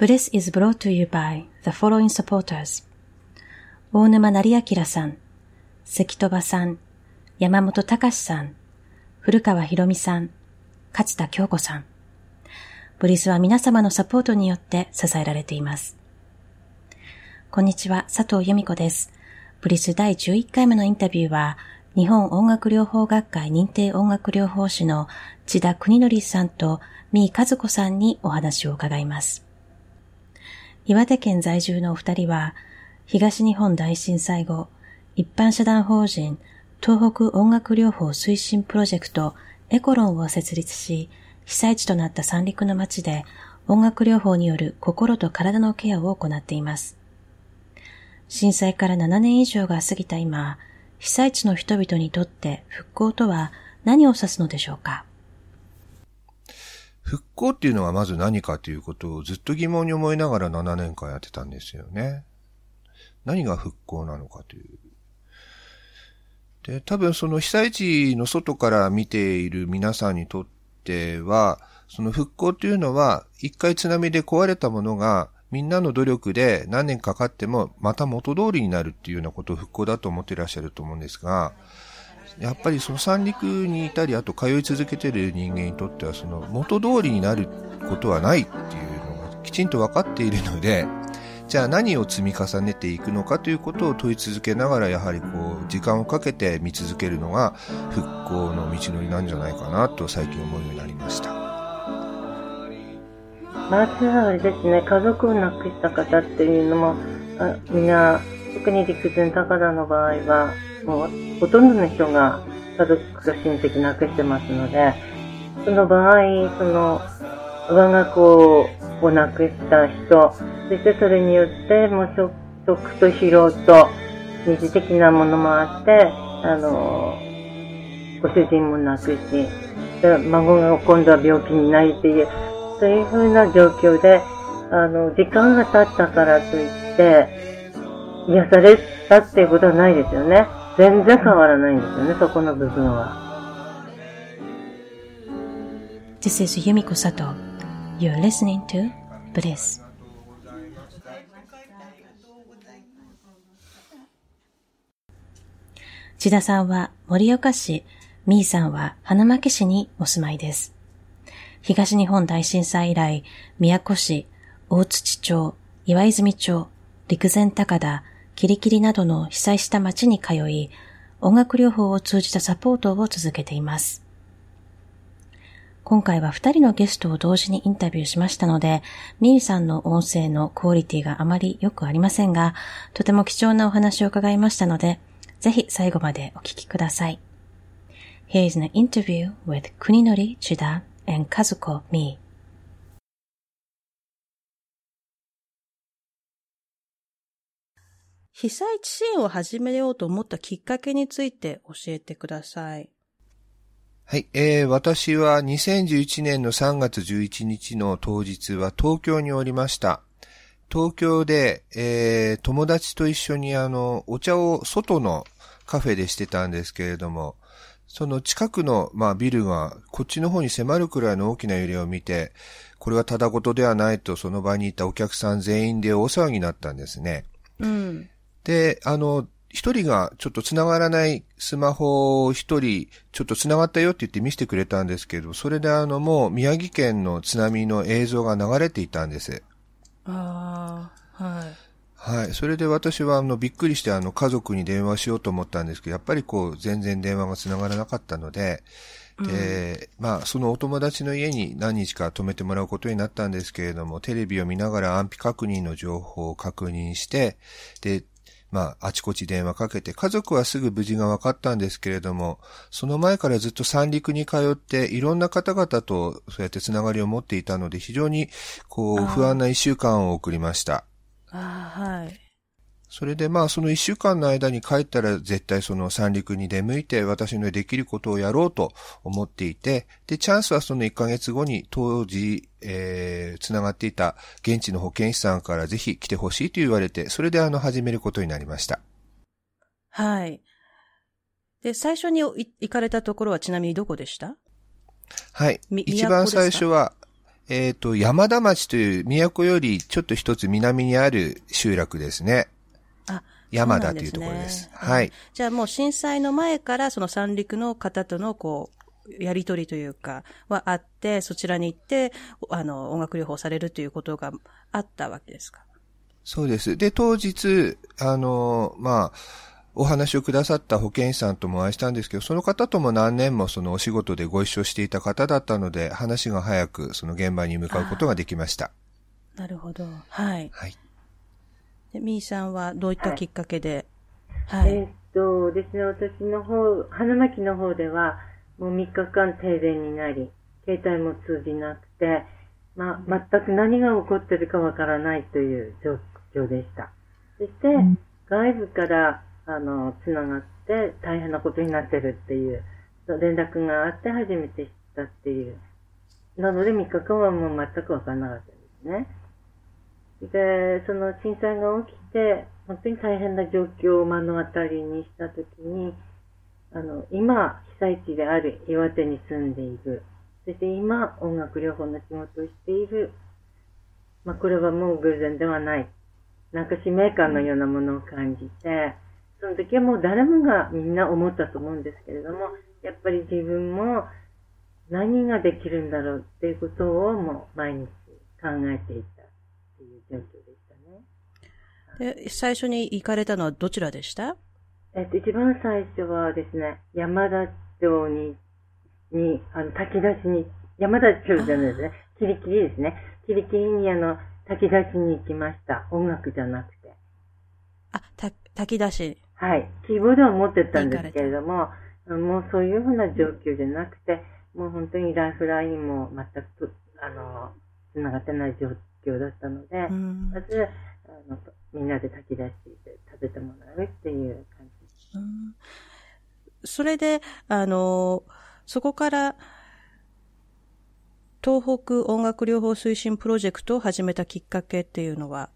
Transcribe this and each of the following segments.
Bliss is brought to you by the following supporters. 大沼成明さん、関戸場さん、山本隆さん、古川博美さん、勝田京子さん。ブリスは皆様のサポートによって支えられています。こんにちは、佐藤由美子です。ブリス第11回目のインタビューは、日本音楽療法学会認定音楽療法士の千田国則さんと三井和子さんにお話を伺います。岩手県在住のお二人は、東日本大震災後、一般社団法人東北音楽療法推進プロジェクトエコロンを設立し、被災地となった三陸の町で音楽療法による心と体のケアを行っています。震災から7年以上が過ぎた今、被災地の人々にとって復興とは何を指すのでしょうか？復興っていうのはまず何かということをずっと疑問に思いながら7年間やってたんですよね。何が復興なのかという。で、多分その被災地の外から見ている皆さんにとっては、その復興というのは、一回津波で壊れたものが、みんなの努力で何年かかってもまた元通りになるっていうようなことを復興だと思っていらっしゃると思うんですが、やっぱりその三陸にいたり、あと通い続けている人間にとっては、その元通りになることはないっていうのがきちんと分かっているので、じゃあ何を積み重ねていくのかということを問い続けながら、やはりこう、時間をかけて見続けるのが復興の道のりなんじゃないかなと最近思うようになりました。まずはあれですね、家族を亡くした方っていうのも、あみんな、特に陸前高田の場合は、もうほとんどの人が家族と親戚亡くしてますので、その場合、その、我が子を亡くした人、そしてそれによって、もう食と疲労と二次的なものもあって、あの、ご主人も亡くし、孫が今度は病気になりっていう、そういうふうな状況で、あの、時間が経ったからといって、癒されたっていうことはないですよね。全然変わらないんですよね、そこの部分は。This is Yumiko Sato. You're listening to Bliss. 千田さんは盛岡市、みーさんは花巻市にお住まいです。東日本大震災以来、宮古市、大槌町、岩泉町、陸前高田、キリキリなどの被災した町に通い、音楽療法を通じたサポートを続けています。今回は二人のゲストを同時にインタビューしましたので、ミーさんの音声のクオリティがあまり良くありませんが、とても貴重なお話を伺いましたので、ぜひ最後までお聞きください。Here is an interview with Kuninori Chida and Kazuko Mi. 被災地支援を始めようと思ったきっかけについて教えてください。はい、えー、私は2011年の3月11日の当日は東京におりました。東京で、えー、友達と一緒にあの、お茶を外のカフェでしてたんですけれども、その近くの、まあ、ビルがこっちの方に迫るくらいの大きな揺れを見て、これはただ事ではないとその場にいたお客さん全員で大騒ぎになったんですね。うん。で、あの、一人がちょっと繋がらないスマホを一人ちょっと繋がったよって言って見せてくれたんですけど、それであのもう宮城県の津波の映像が流れていたんです。ああ、はい。はい。それで私はあのびっくりしてあの家族に電話しようと思ったんですけど、やっぱりこう全然電話が繋がらなかったので、で、うん、まあ、そのお友達の家に何日か泊めてもらうことになったんですけれども、テレビを見ながら安否確認の情報を確認して、で、まあ、あちこち電話かけて、家族はすぐ無事が分かったんですけれども、その前からずっと三陸に通って、いろんな方々とそうやってつながりを持っていたので、非常に、こう、不安な一週間を送りました。ああ、はい。それでまあその一週間の間に帰ったら絶対その三陸に出向いて私のできることをやろうと思っていて、で、チャンスはその1ヶ月後に当時、えー、繋がっていた現地の保健師さんからぜひ来てほしいと言われて、それであの始めることになりました。はい。で、最初に行かれたところはちなみにどこでした？はい。一番最初は、えっ、と、山田町という都よりちょっと一つ南にある集落ですね。あ、山田というところです。はい。じゃあもう震災の前からその三陸の方とのこう、やりとりというか、はあって、そちらに行って、あの、音楽療法されるということがあったわけですか？そうです。で、当日、あの、まあ、お話をくださった保健師さんともお会いしたんですけど、その方とも何年もそのお仕事でご一緒していた方だったので、話が早くその現場に向かうことができました。なるほど。はい。はい。で、みーさんはどういったきっかけで、はい。えーっとですね、私の方、花巻の方では、もう3日間停電になり、携帯も通じなくて、まあ、全く何が起こってるかわからないという状況でした。そして、外部から、あの、つながって大変なことになってるっていう連絡があって初めて知ったっていう。なので3日間はもう全くわからなかったですね。で、その震災が起きて、本当に大変な状況を目の当たりにしたときに、あの、今、被災地である岩手に住んでいる、そして今、音楽療法の仕事をしている、まあ、これはもう偶然ではない。なんか使命感のようなものを感じて、その時はもう誰もがみんな思ったと思うんですけれども、やっぱり自分も何ができるんだろうっていうことをもう毎日考えていた。状況でしたね。で、最初に行かれたのはどちらでした？えっと、一番最初はですね、山田町に、に、あの、炊き出しに、山田町じゃないですね、キリキリですね。キリキリにあの、炊き出しに行きました。音楽じゃなくて。あ、た、炊き出し。はい。キーボードは持ってったんですけれども、もうそういうふうな状況じゃなくて、もう本当にライフラインも全くと、あの、繋がってない状況だったので、うん。まず、あの、みんなで炊き出して食べてもらうっていう感じうん。それで、あの、そこから、東北音楽療法推進プロジェクトを始めたきっかけっていうのは、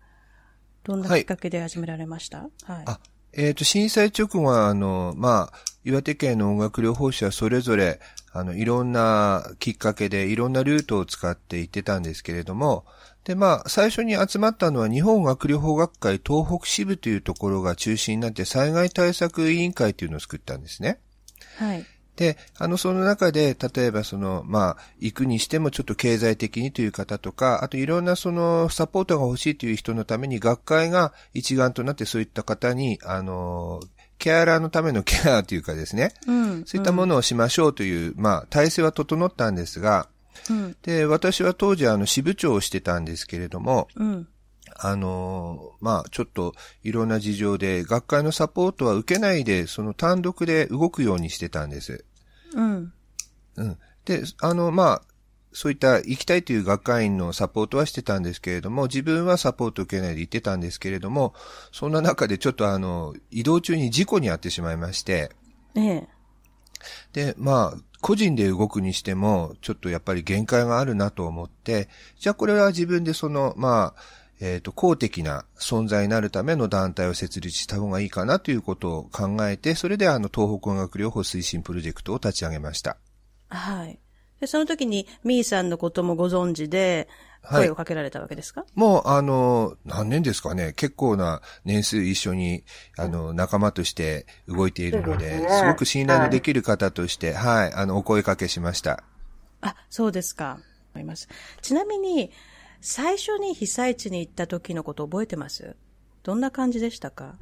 どんなきっかけで始められました？はい。あえっ、と、震災直後は、あの、まあ、岩手県の音楽療法士はそれぞれ、あの、いろんなきっかけで、いろんなルートを使って行ってたんですけれども、で、まあ、最初に集まったのは日本学療法学会東北支部というところが中心になって災害対策委員会というのを作ったんですね。はい。で、あの、その中で、例えばその、まあ、行くにしてもちょっと経済的にという方とか、あといろんなその、サポートが欲しいという人のために学会が一丸となってそういった方に、あの、ケアラーのためのケアというかですね、うん。そういったものをしましょうという、まあ、体制は整ったんですが、うん。で、私は当時あの支部長をしてたんですけれども、うん。あのーまあ、ちょっといろんな事情で学会のサポートは受けないで、その単独で動くようにしてたんです。うん。うん。で、あの、まあ、そういった行きたいという学会員のサポートはしてたんですけれども、自分はサポート受けないで行ってたんですけれども、そんな中でちょっとあの、移動中に事故に遭ってしまいまして、ええ。で、まあ、個人で動くにしても、ちょっとやっぱり限界があるなと思って、じゃあこれは自分でその、まあ、えっ、と、公的な存在になるための団体を設立した方がいいかなということを考えて、それであの、東北音楽療法推進プロジェクトを立ち上げました。はい。で、その時に、みーさんのこともご存知で、はい声をかけられたわけですか、もう、あの、何年ですかね、結構な年数一緒に、あの、仲間として動いているので、すねすごく信頼のできる方として、はい、あの、お声かけしました。あ、そうですか。思います。ちなみに、最初に被災地に行った時のこと覚えてます？どんな感じでしたか？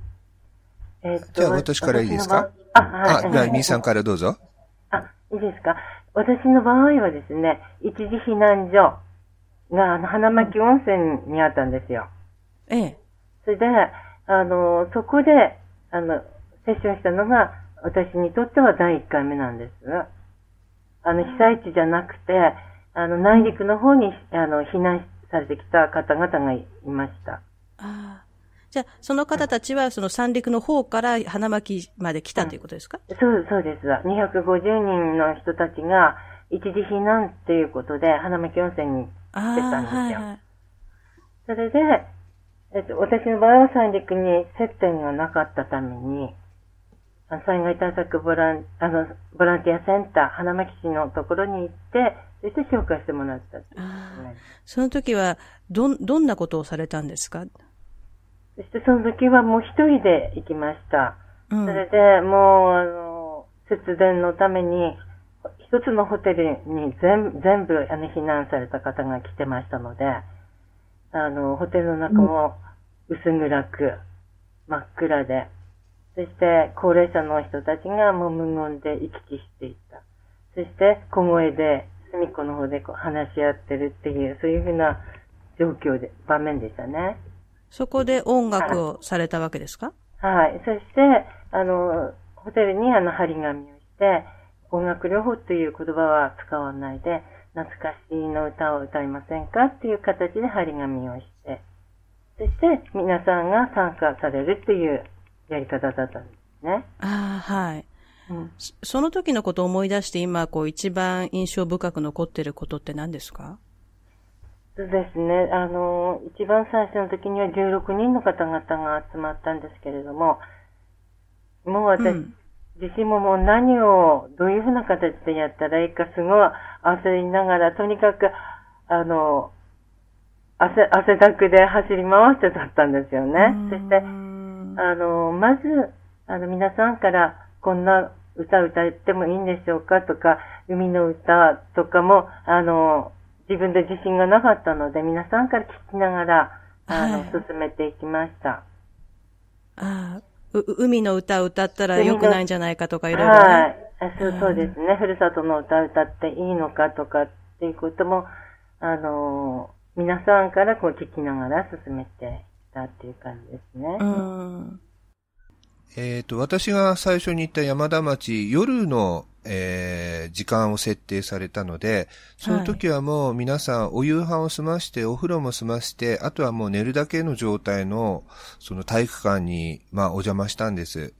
えっとじゃあ私からいいですか？あ、あ、はい。じゃあ、みーさんからどうぞ。あ、いいですか？私の場合はですね、一時避難所が、あの、花巻温泉にあったんですよ。ええ。それで、あの、そこで、あの、セッションしたのが、私にとっては第1回目なんです。あの、被災地じゃなくて、あの、内陸の方に、あの、避難されてきた方々がいました。ああ。じゃあ、その方たちは、その三陸の方から花巻まで来たということですか、そう、そうです。250人の人たちが、一時避難っていうことで、花巻温泉にあ来てたんですよ。はいはい。それで、えっと、私の場合は三陸に接点がなかったために、災害対策ボラン、あの、ボランティアセンター、花巻市のところに行って、そして紹介してもらったその時は、ど、どんなことをされたんですか？そしてその時はもう一人で行きました。うん、それで、もう、あの、節電のために、一つのホテルに全全部あの避難された方が来てましたので、あの、ホテルの中も薄暗く、真っ暗で、そして高齢者の人たちがもう無言で行き来していた。そして小声で隅っこの方でこう話し合ってるっていう、そういうふうな状況で、場面でしたね。そこで音楽をされたわけですか？はい。そして、あの、ホテルにあの、張り紙をして、音楽療法という言葉は使わないで、懐かしいの歌を歌いませんかっていう形で張り紙をして、そして皆さんが参加されるっていうやり方だったんですね。ああ、はい。うん、その時のことを思い出して今、こう一番印象深く残っていることって何ですか？そうですね。あの、一番最初の時には16人の方々が集まったんですけれども、もう私、うん自身ももう何を、どういうふうな形でやったらいいかすごい焦りながら、とにかく、あの、汗、汗だくで走り回ってだったんですよね。そして、あの、まず、あの、皆さんから、こんな歌歌ってもいいんでしょうかとか、海の歌とかも、あの、自分で自信がなかったので、皆さんから聞きながら、あの、はい、進めていきました。ああ、海の歌を歌ったら良くないんじゃないかとかいろいろ、ね。はい。そうそうですね。ふるさとの歌を歌っていいのかとかっていうことも、あのー、皆さんからこう聞きながら進めていたっていう感じですね。うん。えっ、ー、と、私が最初に行った山田町、夜のえー、時間を設定されたので、その時はもう皆さんお夕飯を済まして、お風呂も済まして、あとはもう寝るだけの状態の、その体育館に、まあお邪魔したんです。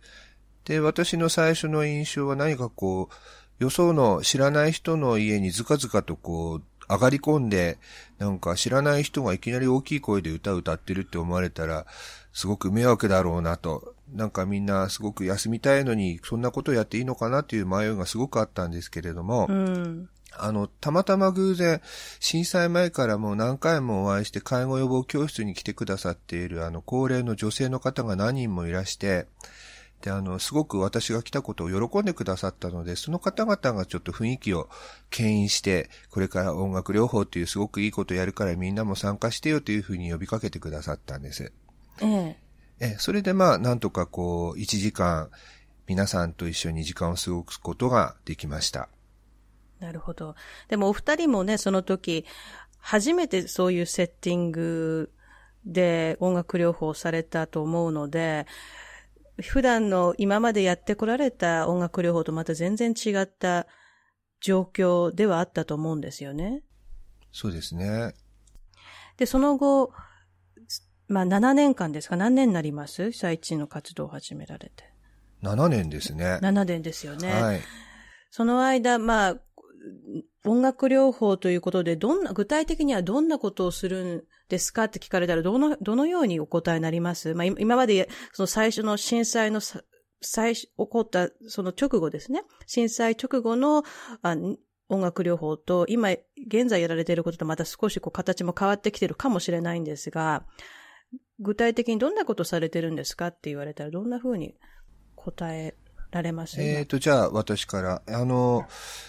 で、私の最初の印象は何かこう、よその知らない人の家にずかずかとこう、上がり込んで、なんか知らない人がいきなり大きい声で歌を歌ってるって思われたら、すごく迷惑だろうなと。なんかみんなすごく休みたいのに、そんなことをやっていいのかなっていう迷いがすごくあったんですけれども、うん、あの、たまたま偶然、震災前からもう何回もお会いして介護予防教室に来てくださっているあの、高齢の女性の方が何人もいらして、で、あの、すごく私が来たことを喜んでくださったので、その方々がちょっと雰囲気を牽引して、これから音楽療法っていうすごくいいことやるからみんなも参加してよというふうに呼びかけてくださったんです。ええ。え、それでまあ、なんとかこう、1時間、皆さんと一緒に時間を過ごすことができました。なるほど。でもお二人もね、その時、初めてそういうセッティングで音楽療法されたと思うので、普段の今までやってこられた音楽療法とまた全然違った状況ではあったと思うんですよね。そうですね。で、その後、まあ7年間ですか？何年になります？被災地の活動を始められて。7年ですね。7年ですよね。はい。その間、まあ、音楽療法ということで、どんな、具体的にはどんなことをするんですかって聞かれたら、どの、どのようにお答えになります？まあ、今まで、その最初の震災の最初、起こったその直後ですね。震災直後のあ音楽療法と、今、現在やられていることとまた少しこう形も変わってきてるかもしれないんですが、具体的にどんなことされてるんですかって言われたら、どんなふうに答えられます？えっ、ー、と、じゃあ私から、あの、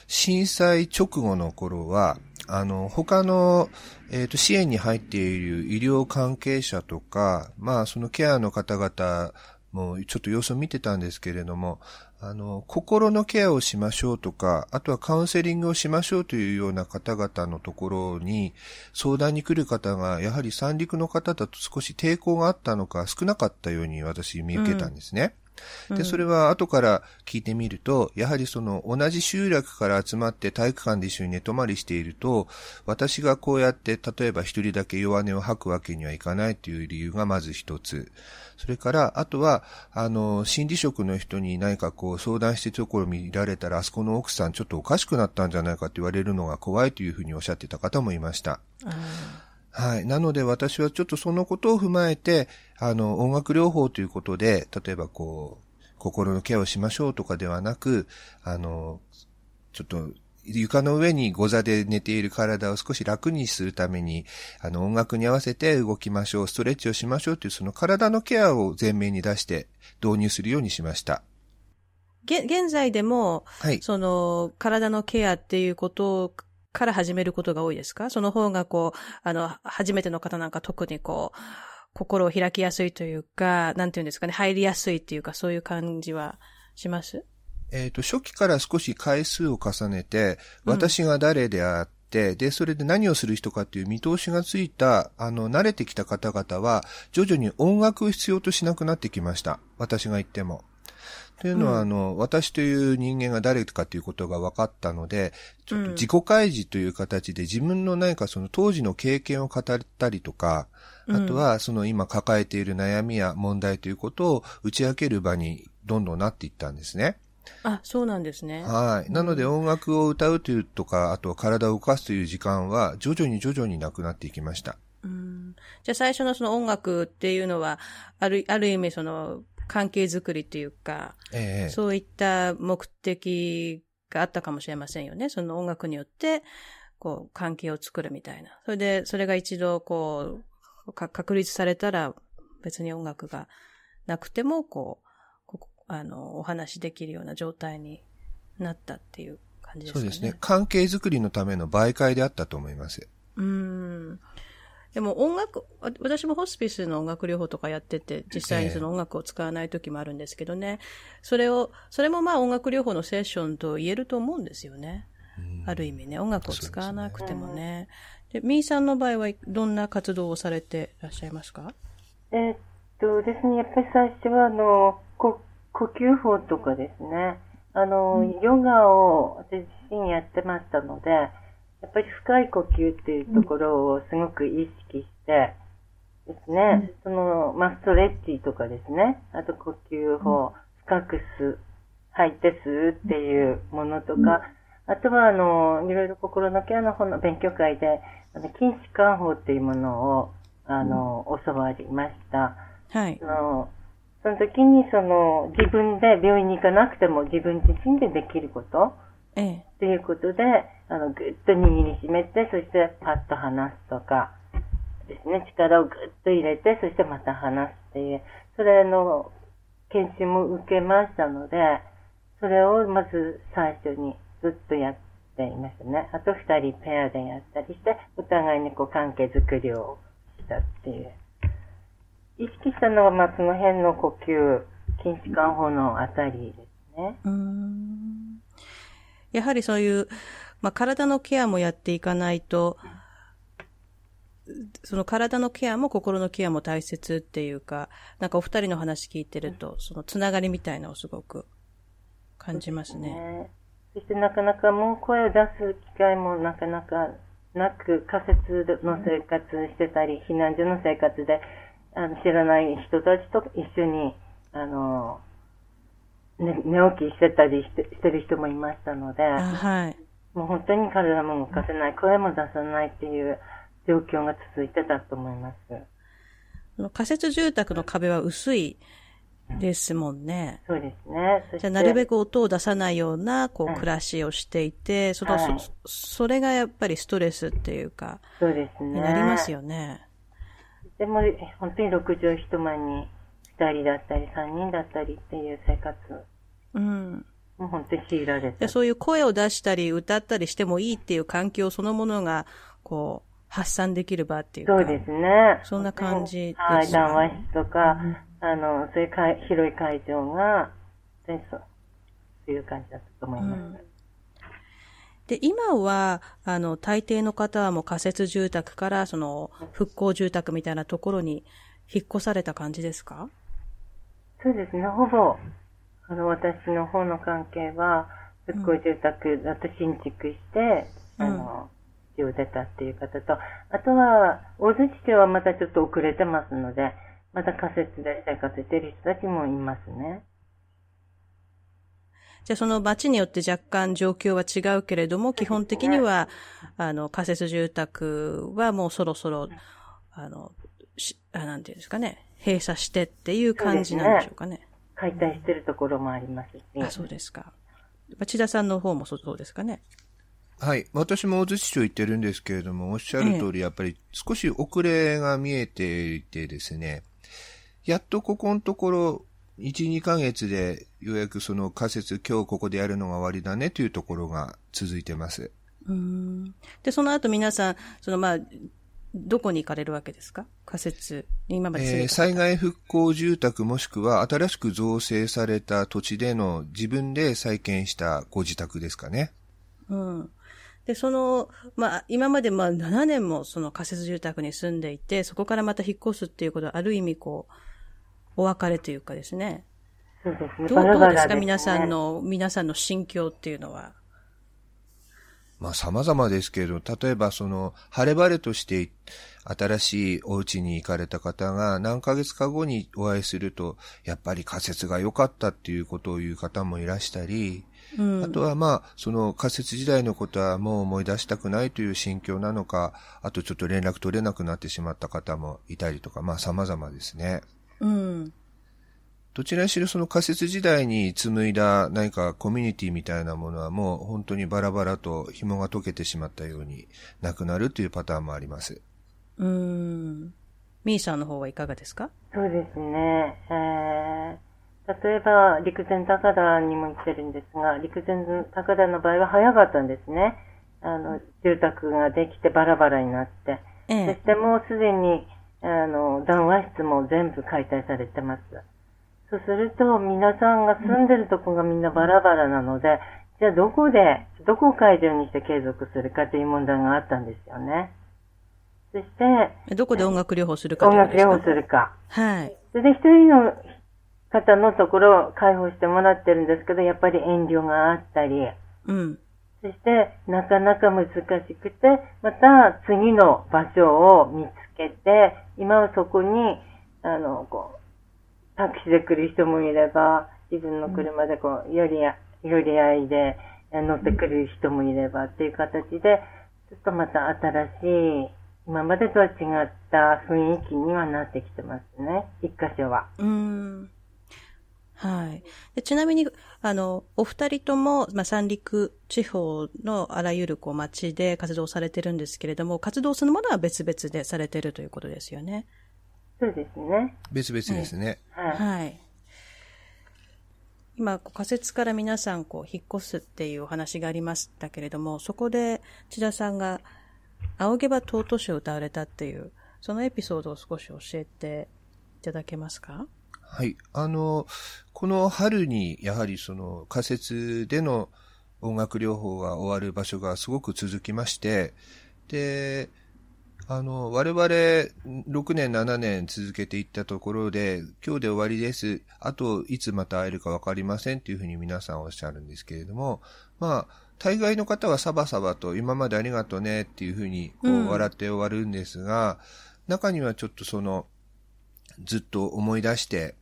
震災直後の頃は、あの、他の、えっ、ー、と、支援に入っている医療関係者とか、まあ、そのケアの方々もちょっと様子を見てたんですけれども、あの、心のケアをしましょうとか、あとはカウンセリングをしましょうというような方々のところに相談に来る方が、やはり三陸の方だと少し抵抗があったのか少なかったように私見受けたんですね。で、それは後から聞いてみると、やはりその同じ集落から集まって体育館で一緒に寝泊まりしていると、私がこうやって例えば一人だけ弱音を吐くわけにはいかないという理由がまず一つ。それから、あとは、あの、心理職の人に何かこう相談してるところを見られたら、あそこの奥さんちょっとおかしくなったんじゃないかって言われるのが怖いというふうにおっしゃってた方もいました。はい。なので私はちょっとそのことを踏まえて、あの、音楽療法ということで、例えばこう、心のケアをしましょうとかではなく、あの、ちょっと床の上にご座で寝ている体を少し楽にするために、あの、音楽に合わせて動きましょう、ストレッチをしましょうという、その体のケアを前面に出して導入するようにしました。現在でも、はい、その、体のケアっていうことから始めることが多いですか？その方がこう、あの、初めての方なんか特にこう、心を開きやすいというか、なんていうんですかね、入りやすいっていうか、そういう感じはします？えっ、ー、と、初期から少し回数を重ねて、私が誰であって、うん、で、それで何をする人かっていう見通しがついた、あの、慣れてきた方々は、徐々に音楽を必要としなくなってきました。私が言っても。というのは、うん、あの、私という人間が誰かということが分かったので、ちょっと自己開示という形で自分の何かその当時の経験を語ったりとか、あとはその今抱えている悩みや問題ということを打ち明ける場にどんどんなっていったんですね。あ、そうなんですね。はい。なので音楽を歌うというとか、あとは体を動かすという時間は徐々に徐々になくなっていきました。うん。じゃあ最初のその音楽っていうのは、ある、ある意味その関係づくりっていうか、ええ、そういった目的があったかもしれませんよね。その音楽によって、こう、関係を作るみたいな。それで、それが一度、こう、確立されたら、別に音楽がなくても、こう、あの、お話できるような状態になったっていう感じですかね。そうですね。関係づくりのための媒介であったと思います。うん。でも音楽、私もホスピスの音楽療法とかやってて、実際にその音楽を使わない時もあるんですけどね、それを、それもまあ音楽療法のセッションと言えると思うんですよね。ある意味ね、音楽を使わなくてもね。で、みーさんの場合はどんな活動をされていらっしゃいますか？えー、っとですね、やっぱり最初はあの、こ呼吸法とかですね、あの、うん、ヨガを私自身やってましたので、やっぱり深い呼吸っていうところをすごく意識してですね、うん、その、まあ、ストレッチとかですね、あと呼吸法、深く吸う、吐いて吸うっていうものとか、あとはあの、いろいろ心のケアの方の勉強会で、あの、筋弛緩法っていうものを、あの、教わりました。はい。あのその時にその自分で病院に行かなくても自分自身でできること、ええ、っていうことで、あの、ぐっと握りしめて、そしてパッと離すとか、ですね、力をぐっと入れて、そしてまた離すっていう、それの研修も受けましたので、それをまず最初にずっとやっていましたね。あと二人ペアでやったりして、お互いにこう関係づくりをしたっていう。意識したのは、まあ、その辺の呼吸、筋弛緩法のあたりですね。うんやはりそういう、まあ、体のケアもやっていかないと、その体のケアも心のケアも大切っていうか、なんかお二人の話聞いてると、そのつながりみたいなのをすごく感じますね。ねそしてなかなかもう声を出す機会もなかなかなく、仮設の生活してたり、避難所の生活であの知らない人たちと一緒に、あの、ね、寝起きしてたりしてしてる人もいましたので、はい。もう本当に体も動かせない、声も出さないっていう状況が続いてたと思います。仮設住宅の壁は薄いですもんね。そうですね。じゃあなるべく音を出さないような、こう、暮らしをしていて、その、はい、そ、それがやっぱりストレスっていうか、そうですね。になりますよね。でも、本当に6畳一間に2人だったり3人だったりっていう生活。うん。もう本当に強いられて。そういう声を出したり歌ったりしてもいいっていう環境そのものが、こう、発散できる場っていうか。そうですね。そんな感じです、ね。はい、談話室とか、うん、あの、そういうか広い会場が、そういう感じだったと思います。うんで、今は、あの、大抵の方はもう仮設住宅から、その、復興住宅みたいなところに引っ越された感じですか？そうですね、ほぼ、あの、私の方の関係は、復興住宅だと新築して、うん、あの、家を出たっていう方と、あとは、大津地はまたちょっと遅れてますので、また仮設で生活している人たちもいますね。じゃあその町によって若干状況は違うけれども、基本的には、あの、仮設住宅はもうそろそろ、あの、しあなんていうんですかね、閉鎖してっていう感じなんでしょうかね。ね解体してるところもありますし。あ、そうですか。千田さんの方もそうですかね。はい。私も大津市長行ってるんですけれども、おっしゃる通り、やっぱり少し遅れが見えていてですね、やっとここのところ、1、2ヶ月でようやくその仮説、今日ここでやるのが終わりだねというところが続いてます。うんで、その後皆さん、そのまあ、どこに行かれるわけですか？仮説。今まで、えー、災害復興住宅もしくは新しく造成された土地での自分で再建したご自宅ですかね。うん。で、その、まあ、今までまあ7年もその仮設住宅に住んでいて、そこからまた引っ越すっていうことは、ある意味こう、お別れというかですね。そうですね。どうどうですか、ね、皆さんの、皆さんの心境っていうのは。まあ様々ですけど、例えばその、晴れ晴れとして新しいお家に行かれた方が何ヶ月か後にお会いすると、やっぱり仮説が良かったっていうことを言う方もいらしたり、うん、あとはまあ、その仮説時代のことはもう思い出したくないという心境なのか、あとちょっと連絡取れなくなってしまった方もいたりとか、まあ様々ですね。うん。どちらにしろその仮説時代に紡いだ何かコミュニティみたいなものはもう本当にバラバラと紐が溶けてしまったようになくなるというパターンもあります。うん。ミーさんの方はいかがですか？そうですね。えー、例えば陸前高田にも行ってるんですが、陸前高田の場合は早かったんですね。あの、住宅ができてバラバラになって。ええ、そしてもうすでに、あの、談話室も全部解体されてます。そうすると、皆さんが住んでるとこがみんなバラバラなので、じゃあどこで、どこを会場にして継続するかという問題があったんですよね。そして、どこで音楽療法するか音楽療法するか。はい。それで一人の方のところを開放してもらってるんですけど、やっぱり遠慮があったり、うん。そして、なかなか難しくて、また次の場所を見つけて、今はそこに、あの、こう、タクシーで来る人もいれば、自分の車でこう、より、より合いで乗ってくる人もいればっていう形で、ちょっとまた新しい、今までとは違った雰囲気にはなってきてますね。一箇所は。うん。はい。でちなみに、あの、お二人とも、まあ、三陸地方のあらゆるこう町で活動されてるんですけれども、活動そのものは別々でされてるということですよね。そうですね。別々ですね。はい。はい。今、仮説から皆さん、こう、引っ越すっていうお話がありましたけれども、そこで、千田さんが、仰げば尊しを歌われたっていう、そのエピソードを少し教えていただけますか？はい。あの、この春に、やはりその仮説での音楽療法が終わる場所がすごく続きまして、で、あの、我々6年7年続けていったところで、今日で終わりです。あと、いつまた会えるかわかりませんっていうふうに皆さんおっしゃるんですけれども、まあ、大概の方はサバサバと今までありがとうねっていうふうにこう笑って終わるんですが、うん、中にはちょっとその、ずっと思い出して、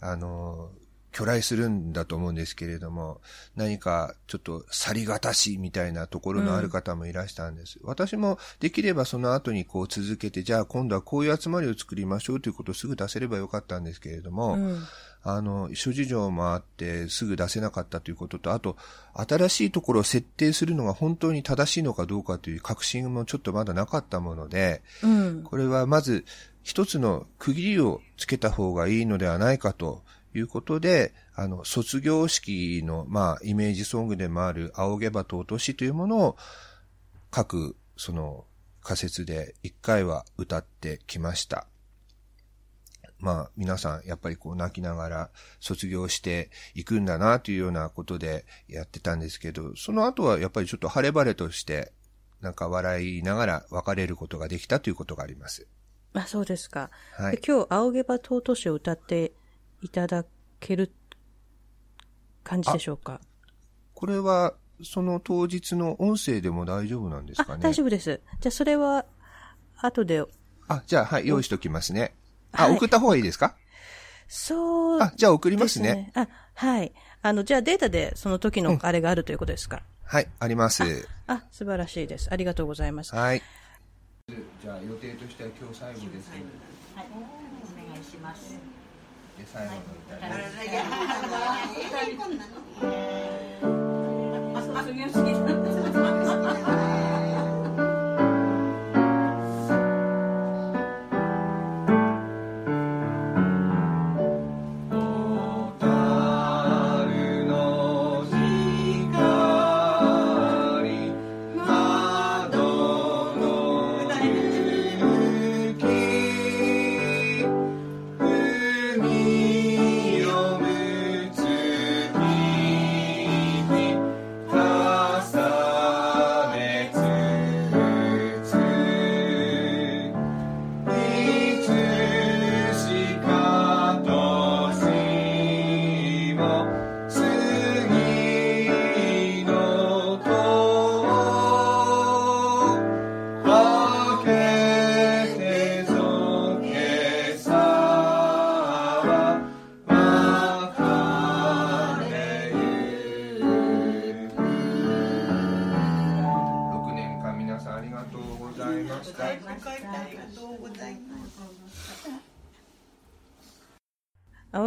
あの、巨来するんだと思うんですけれども、何かちょっと去りがたしみたいなところのある方もいらしたんです。うん、私もできればその後にこう続けて、じゃあ今度はこういう集まりを作りましょうということをすぐ出せればよかったんですけれども、うん、あの、諸事情もあってすぐ出せなかったということと、あと、新しいところを設定するのが本当に正しいのかどうかという確信もちょっとまだなかったもので、うん、これはまず一つの区切りをつけた方がいいのではないかということで、あの、卒業式の、まあ、イメージソングでもある、仰げば尊しというものを、各、その、仮説で一回は歌ってきました。まあ、皆さん、やっぱりこう泣きながら卒業していくんだなというようなことでやってたんですけど、その後はやっぱりちょっと晴れ晴れとして、なんか笑いながら別れることができたということがあります。あ、そうですか。はい。今日、仰げば尊しを歌っていただける感じでしょうか？これは、その当日の音声でも大丈夫なんですかね？大丈夫です。じゃあ、それは、後で。あ、じゃあ、はい、用意しときますね。あ、はい、送った方がいいですか？そう、あ、じゃあ送りますね。あ、はい。あの、じゃあデータでその時のあれがあるということですか、うん、はい、ありますあ。あ、素晴らしいです。ありがとうございます。はい。じゃあ予定としては今日最後です。はい、お願いします。最後の歌青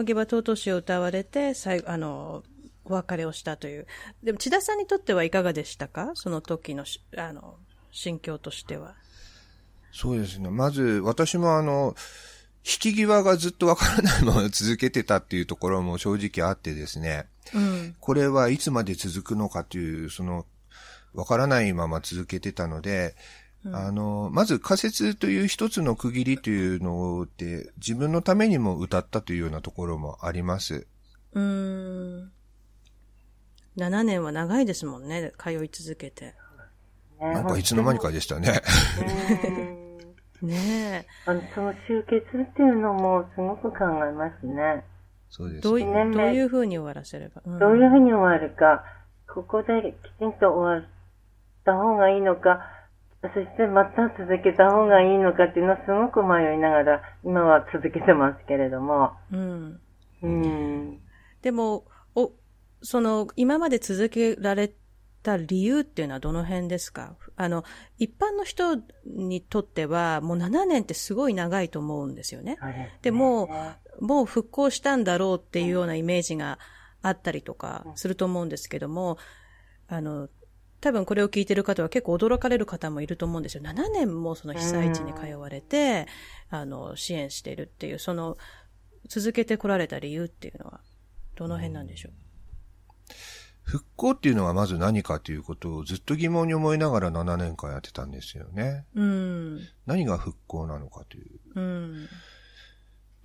木場尊しを歌われて、最後、あの、お別れをしたという。でも、千田さんにとってはいかがでしたか？その時の、あの、心境としては。そうですね。まず、私もあの、引き際がずっとわからないまま続けてたっていうところも正直あってですね。うん、これはいつまで続くのかという、その、わからないまま続けてたので、あの、まず仮説という一つの区切りというので、自分のためにも歌ったというようなところもあります。うん。7年は長いですもんね、通い続けて。なんかいつの間にかでしたね。ねえ。あの、その集結っていうのもすごく考えますね。そうです、どういうどういうふうに終わらせれば、うん、どういうふうに終わるか、ここできちんと終わった方がいいのか、そしてまた続けた方がいいのかっていうのはすごく迷いながら、今は続けてますけれども。うん。うん。でも、お、その、今まで続けられた理由っていうのはどの辺ですか？あの、一般の人にとっては、もう7年ってすごい長いと思うんですよね。でも、もう復興したんだろうっていうようなイメージがあったりとかすると思うんですけども、あの、多分これを聞いてる方は結構驚かれる方もいると思うんですよ。7年もその被災地に通われて、あの、支援しているっていう、その、続けてこられた理由っていうのは、どの辺なんでしょう、復興っていうのはまず何かということをずっと疑問に思いながら7年間やってたんですよね。うん。何が復興なのかという。うん。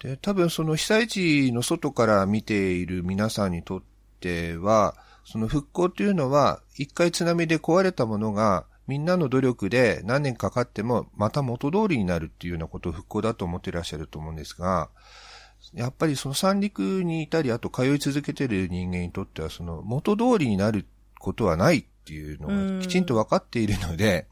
で、多分その被災地の外から見ている皆さんにとっては、その復興というのは、一回津波で壊れたものが、みんなの努力で何年かかっても、また元通りになるっていうようなことを復興だと思っていらっしゃると思うんですが、やっぱりその三陸にいたり、あと通い続けている人間にとっては、その元通りになることはないっていうのがきちんと分かっているので、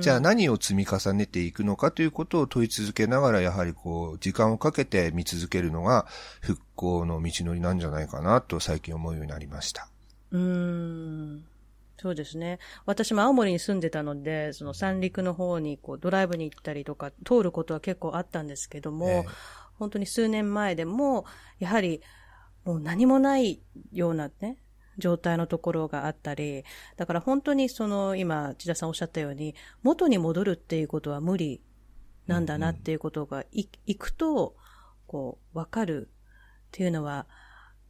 じゃあ何を積み重ねていくのかということを問い続けながら、やはりこう、時間をかけて見続けるのが復興の道のりなんじゃないかなと最近思うようになりました。うん。そうですね。私も青森に住んでたので、その三陸の方にこうドライブに行ったりとか通ることは結構あったんですけども、ええ、本当に数年前でも、やはりもう何もないようなね、状態のところがあったり、だから本当にその今、千田さんおっしゃったように、元に戻るっていうことは無理なんだなっていうことがい、いくと、こう、わかるっていうのは、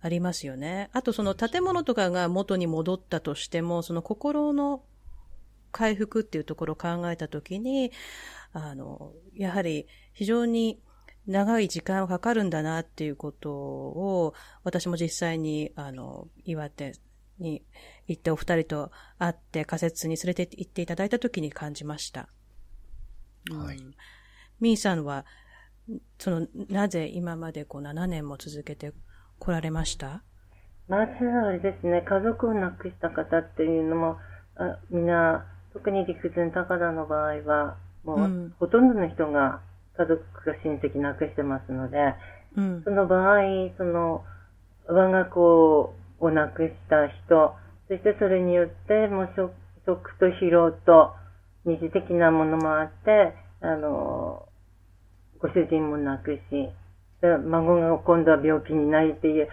ありますよね。あとその建物とかが元に戻ったとしても、その心の回復っていうところを考えたときに、あの、やはり非常に長い時間がかかるんだなっていうことを、私も実際に、あの、岩手に行ってお二人と会って仮説に連れて行っていただいたときに感じました。はい。ミーさんは、その、なぜ今までこう7年も続けて来られました？まずあれですね、家族を亡くした方っていうのも、あみんな、特に陸前高田の場合は、もう、うん、ほとんどの人が家族か親戚亡くしてますので、うん、その場合、その、我が子を亡くした人、そしてそれによって、もう食食と疲労と二次的なものもあって、あの、ご主人も亡くし、で孫が今度は病気になりっていう、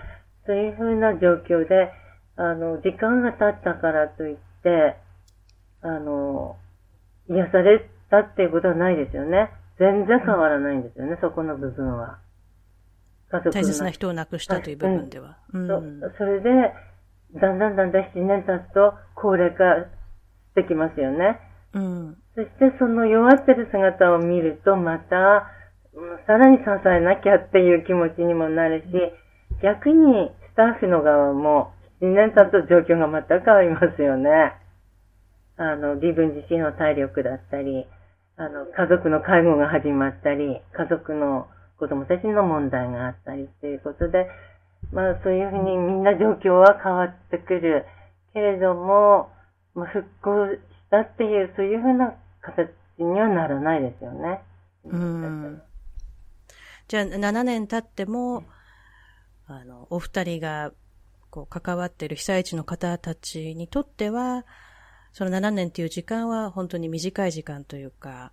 そういうふうな状況で、あの、時間が経ったからといって、あの、癒されたっていうことはないですよね。全然変わらないんですよね、うん、そこの部分は。家族大切な人を亡くしたという部分では。うん、そそれで、だんだんだんだん7年経つと高齢化してきますよね。うん、そしてその弱ってる姿を見るとまた、さらに支えなきゃっていう気持ちにもなるし、逆にスタッフの側も7年経つと状況がまた変わりますよね。あの、自分自身の体力だったり、あの、家族の介護が始まったり、家族の子供たちの問題があったりっていうことで、まあそういうふうにみんな状況は変わってくる。けれども、まあ、復興したっていう、そういうふうな形にはならないですよね。うん。じゃあ、7年経っても、あの、お二人が、こう、関わっている被災地の方たちにとっては、その7年という時間は本当に短い時間というか、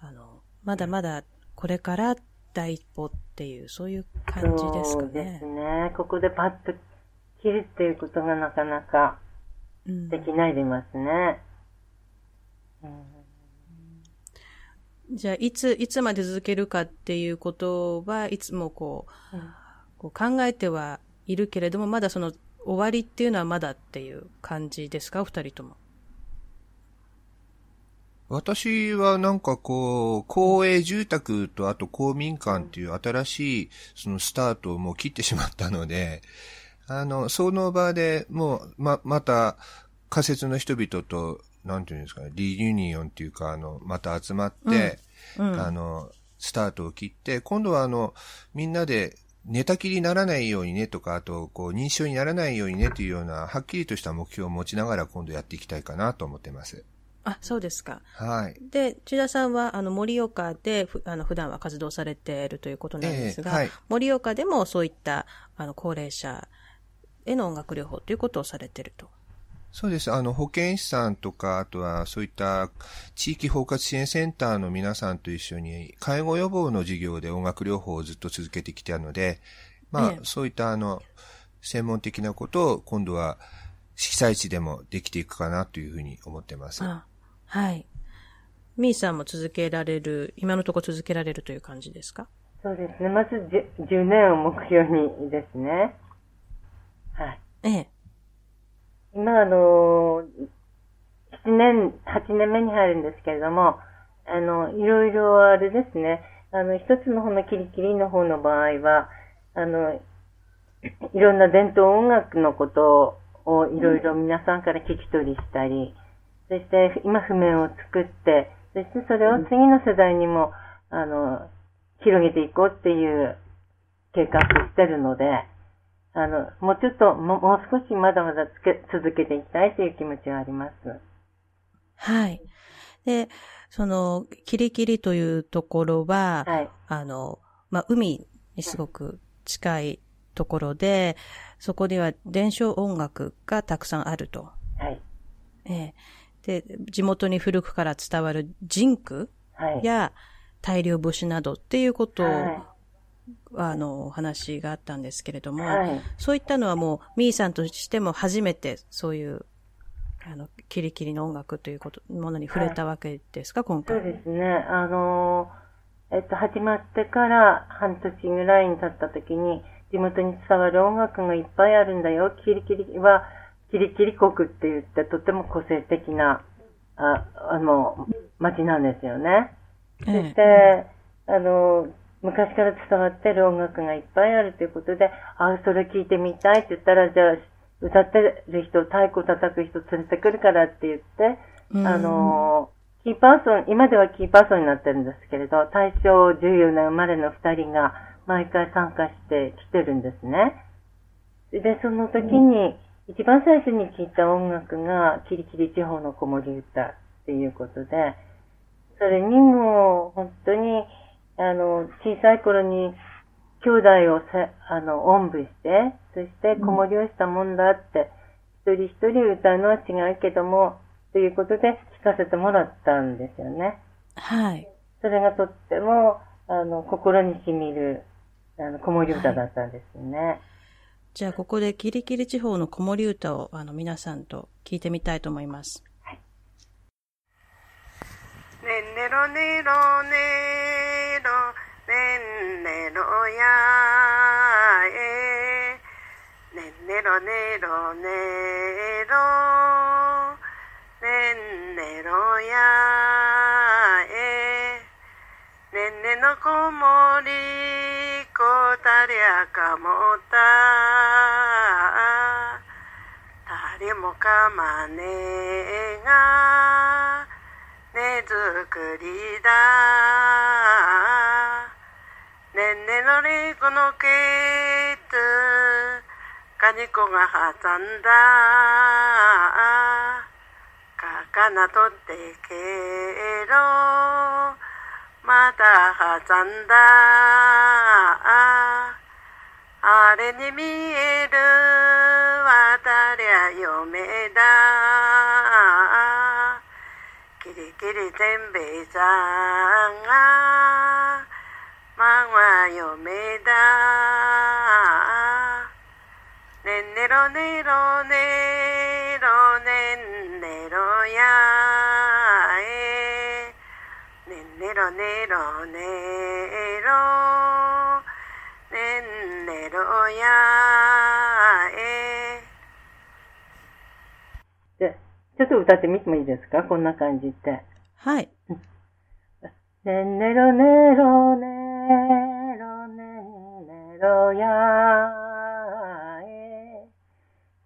あの、まだまだこれから第一歩っていう、そういう感じですかね。そうですね。ここでパッと切るっていうことがなかなかできないでますね。うん、じゃあ、いつ、いつまで続けるかっていうことはいつもこう、うん、こう考えてはいるけれども、まだその終わりっていうのはまだっていう感じですか？お二人とも。私はなんかこう、公営住宅とあと公民館っていう新しいそのスタートをもう切ってしまったので、あの、その場でもう、ま、また仮設の人々と、なんていうんですかね、リユニオンっていうか、あの、また集まって、うんうん、あの、スタートを切って、今度はあの、みんなで寝たきりにならないようにねとか、あと、こう、認証にならないようにねというような、はっきりとした目標を持ちながら今度やっていきたいかなと思ってます。あ、そうですか。はい。で、千田さんは、あの、盛岡で、あの、普段は活動されているということなんですが、えーはい、盛岡でもそういった、あの、高齢者への音楽療法ということをされていると。そうです。あの、保健師さんとか、あとはそういった地域包括支援センターの皆さんと一緒に、介護予防の授業で音楽療法をずっと続けてきたので、まあ、ええ、そういったあの、専門的なことを今度は被災地でもできていくかなというふうに思ってます。あはい。ミーさんも続けられる、今のところ続けられるという感じですか？そうですね。まず 10, 10年を目標にですね。はい。ええ。今、あの、7年、8年目に入るんですけれども、あの、いろいろあれですね。あの、一つの方のキリキリの方の場合は、あの、いろんな伝統音楽のことをいろいろ皆さんから聞き取りしたり、そして今譜面を作って、そしてそれを次の世代にも、あの、広げていこうっていう計画してるので、あの、もうちょっと、ももう少しまだまだつけ続けていきたいという気持ちはあります。はい。で、その、キリキリというところは、はい、あの、まあ、海にすごく近いところで、そこでは伝承音楽がたくさんあると。はい。えー、で、地元に古くから伝わるジンクや大量節などっていうことを、はいあの、お話があったんですけれども、はい、そういったのはもう、ミーさんとしても初めてそういう、あの、キリキリの音楽ということ、ものに触れたわけですか、はい、今回。そうですね。あの、えっと、始まってから半年ぐらいに経った時に、地元に伝わる音楽がいっぱいあるんだよ。キリキリは、キリキリ国って言って、とても個性的な、ああの、街なんですよね。そして、あの、昔から伝わってる音楽がいっぱいあるということで、あ、それ聞いてみたいって言ったら、じゃあ、歌ってる人、太鼓叩く人連れてくるからって言って、あの、キーパーソン、今ではキーパーソンになってるんですけれど、大正14年生まれの二人が毎回参加してきてるんですね。で、その時に、一番最初に聴いた音楽が、キリキリ地方の子守歌っていうことで、それにも、本当に、あの、小さい頃に兄弟をせあの、おんぶして、そして子守をしたもんだって、一人一人歌うのは違うけども、ということで聞かせてもらったんですよね。はい。それがとっても、あの、心に染みるあの、子守歌だったんですね。はい、じゃあ、ここでキリキリ地方の子守歌を、あの、皆さんと聞いてみたいと思います。はい。ねろねろねろ、ねんねろやえ、ねんねろねろねろ、ねんねろやえ、ねんねの子守こたりゃかもたたりもかまねがねずくりだ。ねんねのりこのけつかにこがはさんだ。かかなとってけろ。またはさんだ。あれに見える。わたりゃ嫁だ。キリキリせんべいさんがまは嫁だ。ねんねろねろねろねんねろやえ。ねんねろねろねろ。ねんねろやえ、ちょっと歌ってみてもいいですか？こんな感じで。はい。ねんねろねろねろねんねろやえ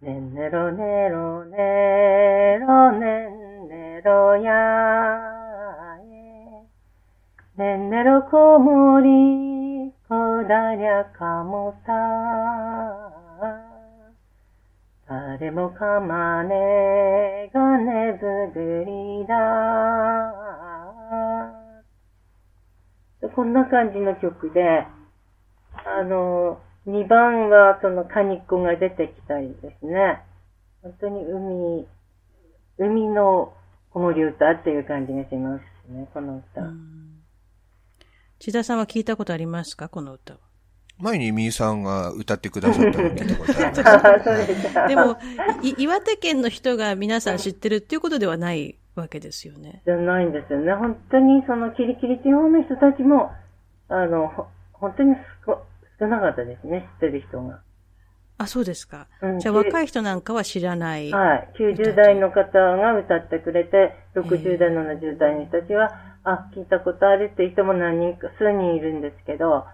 ねんねろねろねろねんねろやえねんねろこもり、こだりゃかもた。誰もかまねがねずぐりだ。こんな感じの曲で、あの、2番はそのカニっ子が出てきたりですね。本当に海、海の子守歌っていう感じがしますね、この歌。千田さんは聞いたことありますか？この歌は。前にみーさんが歌ってくださったの聞いたことあります。でも、岩手県の人が皆さん知ってるっていうことではないわけですよね。じゃないんですよね。本当にそのキリキリ地方の人たちも、あの、本当に少なかったですね、知ってる人が。あ、そうですか。うん、じゃあ若い人なんかは知らない。はい。90代の方が歌ってくれて、60代、70代の人たちは、あ、聞いたことあるって人も何人か、数人いるんですけど、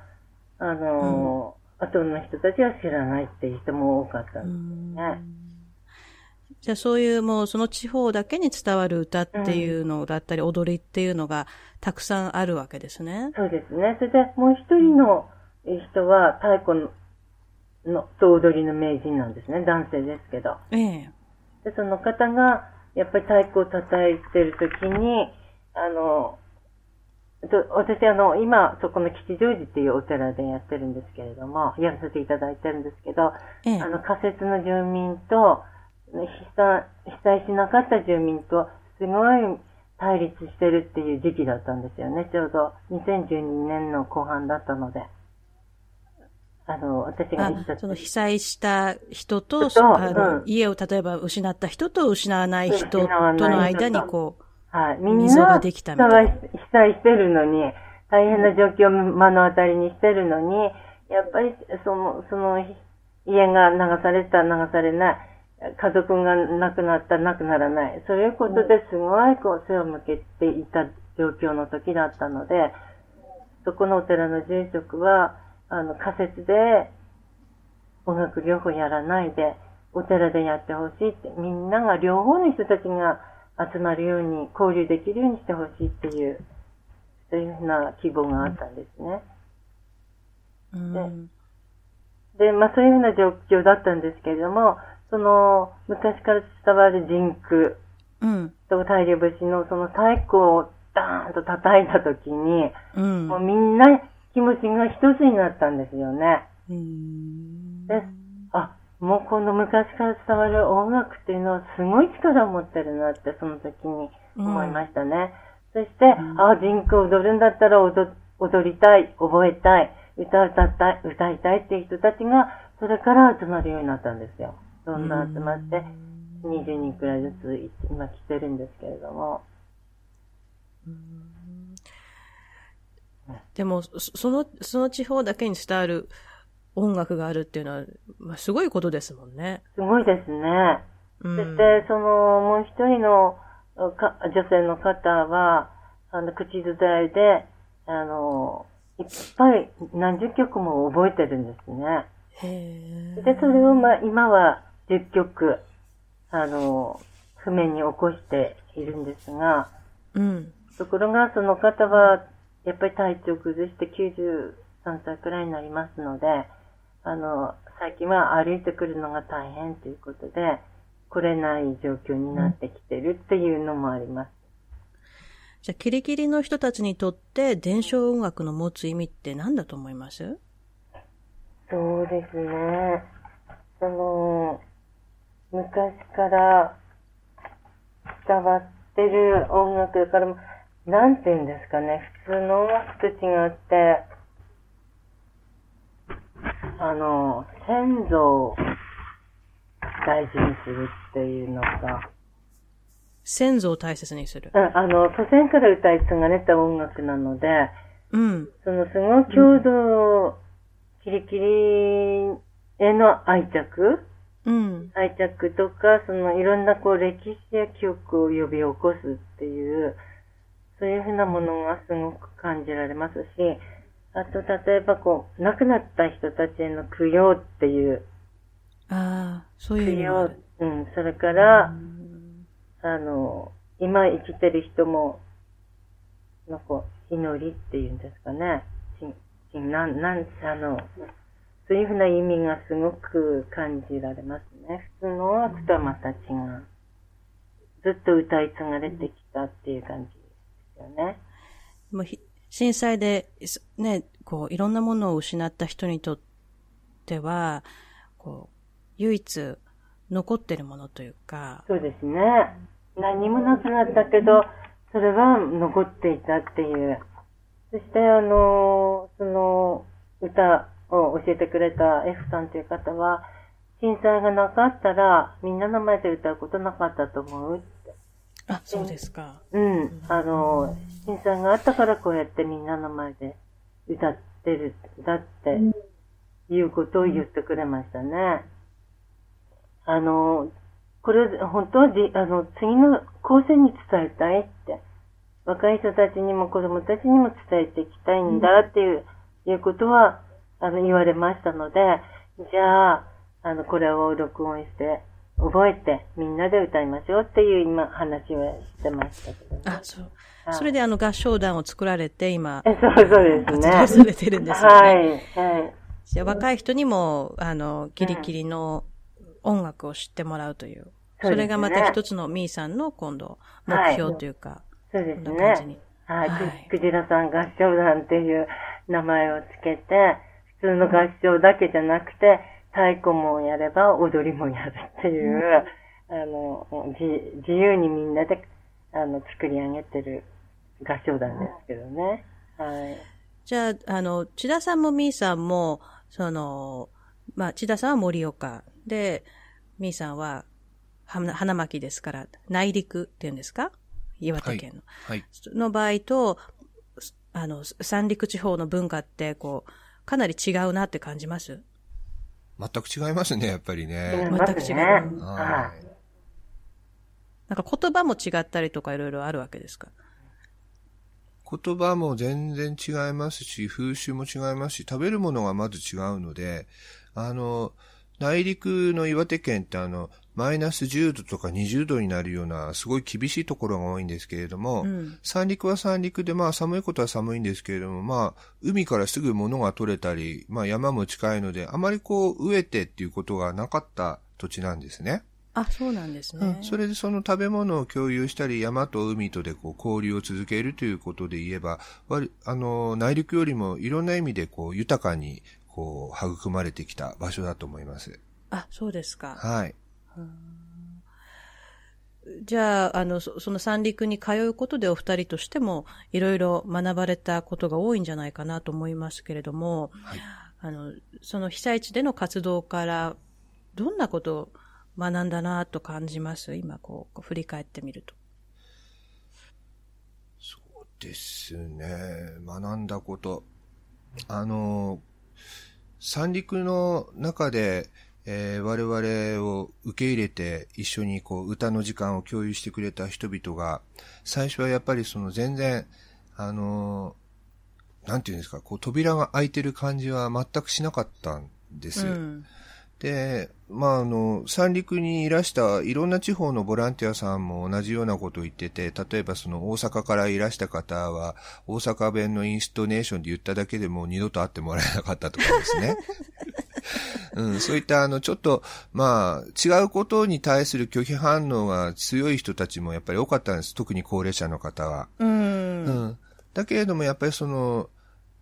あのー、うん、後の人たちは知らないっていう人も多かったんですね。じゃあそういうもうその地方だけに伝わる歌っていうのだったり、踊りっていうのがたくさんあるわけですね。そうですね。それでもう一人の人は太鼓の総踊りの名人なんですね。男性ですけど。ええ。で、その方が、やっぱり太鼓を叩いてるときに、あの、私、あの、今、そこの吉祥寺っていうお寺でやってるんですけれども、やらせていただいてるんですけど、ええ、あの、仮設の住民と、被災、被災しなかった住民と、すごい対立してるっていう時期だったんですよね。ちょうど2012年の後半だったので。あの、私が行ったその被災した人と、あの、うん、家を例えば失った人と失わない人との間にこう、はい。みんな、被災してるのに、大変な状況を目の当たりにしてるのに、やっぱり、その、その、家が流された、流されない、家族が亡くなった、亡くならない。そういうことですごい、こう、背を向けていた状況の時だったので、そこのお寺の住職は、あの、仮設で、音楽療法やらないで、お寺でやってほしいって、みんなが、両方の人たちが、集まるように、交流できるようにしてほしいっていう、そういうふうな希望があったんですね。うん、で、で、まあそういうふうな状況だったんですけれども、その、昔から伝わる人句と大量節のその太鼓をダーンと叩いたときに、うん、もうみんな気持ちが一つになったんですよね。で、あ、もうこの昔から伝わる音楽っていうのはすごい力を持ってるなってその時に思いましたね。うん、そして、うん、あ、人口踊るんだったら踊踊りたい、覚えたい。歌歌ったい、歌いたいっていう人たちが、それから集まるようになったんですよ。どんどん集まって、20人くらいずつ今来てるんですけれども。でも、その、その地方だけに伝わる音楽があるっていうのは、まあ、すごいことですもんね。すごいですね。そして、その、もう一人のか女性の方は、あの、口伝えで、あの、いっぱい何十曲も覚えてるんですね。で、それを、まあ、今は10曲、あの、譜面に起こしているんですが、うん。ところが、その方は、やっぱり体調崩して93歳くらいになりますので、あの、最近は歩いてくるのが大変ということで、来れない状況になってきてるっていうのもあります。じゃあ、キリキリの人たちにとって伝承音楽の持つ意味って何だと思います？そうですね。その、昔から伝わってる音楽だから、なんて言うんですかね、普通の音楽と違って、あの、先祖を大事にするっていうのが。先祖を大切にする。うん、あの、祖先から歌い継がれた音楽なので、うん。そのすごい郷土、キリキリへの愛着うん。愛着とか、そのいろんなこう歴史や記憶を呼び起こすっていう、そういうふうなものがすごく感じられますし、あと、例えばこう、亡くなった人たちへの供養っていう。ああ、そういう供養。うん、それから、あの、今生きてる人も、のこう、祈りっていうんですかね。しなん、なん、あの、そういうふうな意味がすごく感じられますね。普通の音楽とはまた違う。ずっと歌い継がれてきたっていう感じですよね。もう震災で、ね、こう、いろんなものを失った人にとっては、こう、唯一残ってるものというか。そうですね。何もなくなったけど、それは残っていたっていう。そして、あの、その、歌を教えてくれた F さんという方は、震災がなかったら、みんなの前で歌うことなかったと思うっ。あ、そうですか。うん。あの、震災があったからこうやってみんなの前で歌ってる、だって、いうことを言ってくれましたね。あの、これ、本当はじ、あの、次の後世に伝えたいって。若い人たちにも子供たちにも伝えていきたいんだっていう、いうことは、あの、言われましたので、じゃあ、あの、これを録音して、覚えて、みんなで歌いましょうっていう今、話はしてましたけど、ね、あ、そう。それであの合唱団を作られて、今。そうそうですね。されてるんですよね。はい。はい。じゃ若い人にも、あの、キリキリの音楽を知ってもらうという。それがまた一つのミーさんの今度、目標というか、そうですね。はい。クジラさん合唱団っていう名前をつけて、普通の合唱だけじゃなくて、太鼓もやれば踊りもやるっていう、うん、あの、自由にみんなで、あの、作り上げてる合唱団ですけどね。はい。じゃあ、あの、千田さんもミーさんも、その、まあ、千田さんは盛岡で、ミーさんは花巻ですから、内陸っていうんですか？岩手県の。はい。はい、の場合と、あの、三陸地方の文化って、こう、かなり違うなって感じます？全く違いますね、やっぱりね。全く違う。はい。なんか言葉も違ったりとかいろいろあるわけですか？言葉も全然違いますし、風習も違いますし、食べるものがまず違うので、あの、内陸の岩手県ってあの、マイナス10度とか20度になるようなすごい厳しいところが多いんですけれども、うん、三陸は三陸でまあ寒いことは寒いんですけれども、まあ海からすぐ物が取れたり、まあ山も近いので、あまりこう植えてっていうことがなかった土地なんですね。あ、そうなんですね。うん、それでその食べ物を共有したり、山と海とでこう交流を続けるということで言えば、あの、内陸よりもいろんな意味でこう豊かにこう育まれてきた場所だと思います。あ、そうですか。はい。じゃあ、あの、その三陸に通うことでお二人としても、いろいろ学ばれたことが多いんじゃないかなと思いますけれども、はい、あの、その被災地での活動から、どんなことを学んだなと感じます？今、こう、振り返ってみると。そうですね。学んだこと。あの、三陸の中で、えー、我々を受け入れて一緒にこう歌の時間を共有してくれた人々が、最初はやっぱりその全然、あのー、なんていうんですか、こう扉が開いてる感じは全くしなかったんです。うん、で、まあ、あの、三陸にいらしたいろんな地方のボランティアさんも同じようなことを言ってて、例えばその大阪からいらした方は、大阪弁のインストネーションで言っただけでもう二度と会ってもらえなかったとかですね。うん、そういったあの、ちょっと、まあ、違うことに対する拒否反応が強い人たちもやっぱり多かったんです。特に高齢者の方は。うん。うん。だけれども、やっぱりその、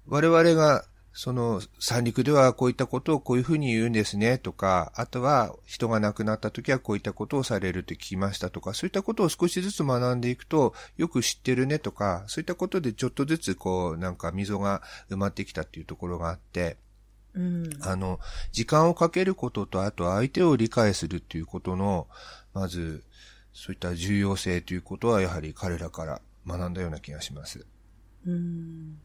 我々がその三陸ではこういったことをこういうふうに言うんですねとか、あとは人が亡くなった時はこういったことをされると聞きましたとか、そういったことを少しずつ学んでいくと、よく知ってるねとか、そういったことでちょっとずつこう、なんか溝が埋まってきたっていうところがあって、うん、あの、時間をかけることと、あと相手を理解するっていうことの、まず、そういった重要性ということは、やはり彼らから学んだような気がします。うん。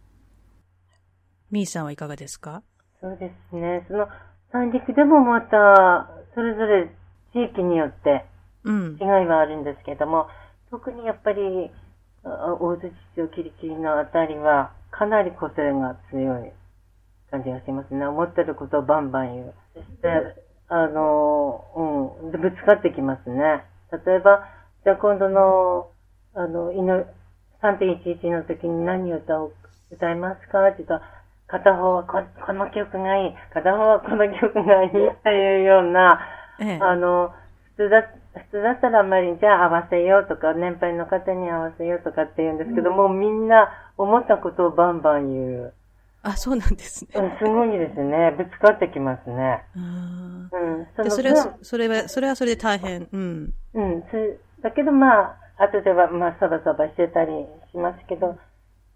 みーさんはいかがですか？そうですね。その、三陸でもまた、それぞれ地域によって違いはあるんですけども、うん、特にやっぱり、大槌町キリキリのあたりは、かなり個性が強い感じがしますね。思ってることをバンバン言う。そして、あの、うん、ぶつかってきますね。例えば、じゃあ今度の、あの、3.11の時に何を歌を歌いますか？って言ったら、片方はここの曲がいい、片方はこの曲がいい っていうような、ええ、あの、普通だ、普通だったらあんまりじゃあ合わせようとか、年配の方に合わせようとかって言うんですけど、うん、もうみんな思ったことをバンバン言う。あ、そうなんですね。うん、すごいですね。ぶつかってきますね。うん。そそれは、それは、それはそれで大変。うん。うん。だけどまあ、後ではまあ、サバサバしてたりしますけど、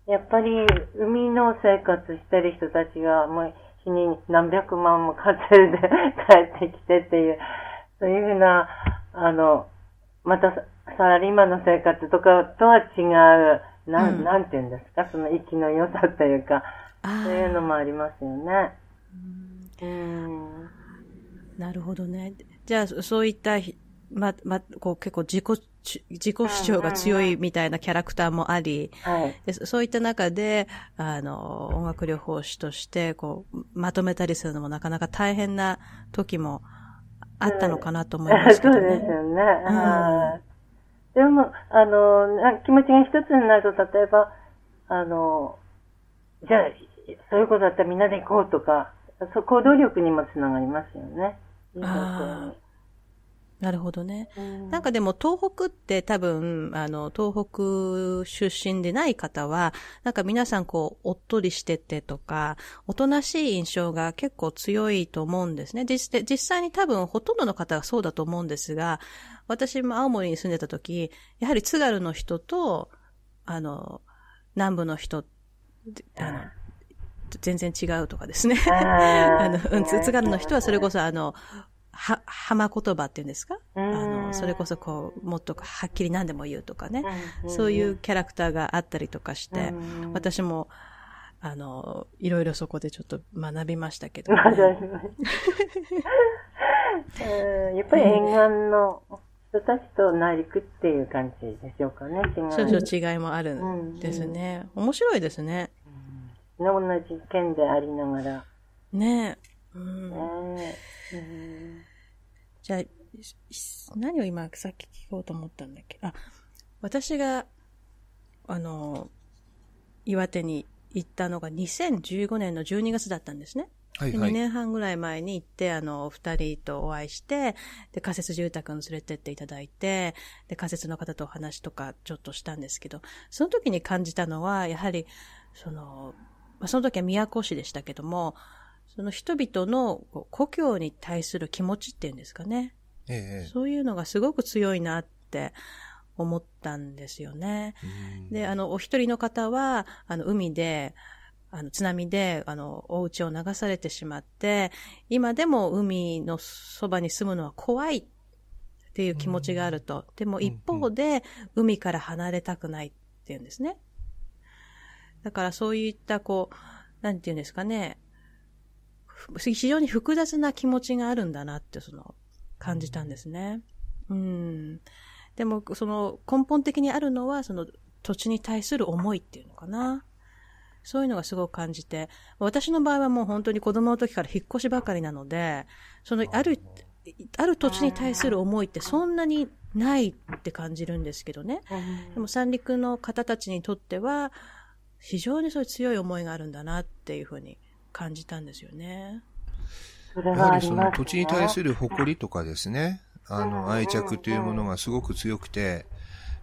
やっぱり海の生活してる人たちがもう日に何百万も稼いで 帰ってきてっていう、そういうふうな、あの、またサラリーマンの生活とかとは違う、なん、うん、なんて言うんですか、その息の良さというか、そういうのもありますよね。うん。なるほどね。じゃあ、そういったま、ま、こう結構自己、自己主張が強いみたいなキャラクターもあり、はい、でそういった中で、あの、音楽療法士として、こう、まとめたりするのもなかなか大変な時もあったのかなと思いますけどね。そうですよね。うん、でも、あの、気持ちが一つになると、例えば、あの、じゃあ、そういうことだったらみんなで行こうとか、そ行動力にもつながりますよね。いいなるほどね。うん、なんかでも東北って多分、あの、東北出身でない方は、なんか皆さんこう、おっとりしててとか、おとなしい印象が結構強いと思うんですね。実実際に多分ほとんどの方はそうだと思うんですが、私も青森に住んでた時、やはり津軽の人と、あの、南部の人、あの、全然違うとかですね。あ の、うん、津軽の人はそれこそあの、は、浜言葉っていうんですか？あの、それこそこう、もっとはっきり何でも言うとかね、そういうキャラクターがあったりとかして、私も、あの、いろいろそこでちょっと学びましたけど、ね やっぱり沿岸の人たちと内陸っていう感じでしょうかね、違い。そうそう違いもあるんですね。面白いですね。うん、同じ県でありながら。ねえ。うん、ねえ。じゃあ、何を今さっき聞こうと思ったんだっけ？あ、私が、あの、岩手に行ったのが2015年の12月だったんですね。はいはい、2年半ぐらい前に行って、あの、二人とお会いして、で、仮設住宅に連れてっていただいて、で、仮設の方とお話とかちょっとしたんですけど、その時に感じたのは、やはり、その、まあ、その時は宮古市でしたけども、その人々の故郷に対する気持ちっていうんですかね。ええ、そういうのがすごく強いなっって思ったんですよね。で、あの、お一人の方は、あの、海で、あの、津波で、あの、お家を流されてしまって、今でも海のそばに住むのは怖いっていう気持ちがあると。でも一方で、海から離れたくないっていうんですね。だからそういった、こう、なんていうんですかね、非常に複雑な気持ちがあるんだなって、その、感じたんですね。うん。でも、その、根本的にあるのは、その、土地に対する思いっていうのかな。そういうのがすごく感じて、私の場合はもう本当に子供の時から引っ越しばかりなので、その、ある、ある土地に対する思いってそんなにないって感じるんですけどね。でも三陸の方たちにとっては、非常にそういう強い思いがあるんだなっていうふうに感じたんですよね。やはりその土地に対する誇りとかですね、あの、愛着というものがすごく強くて、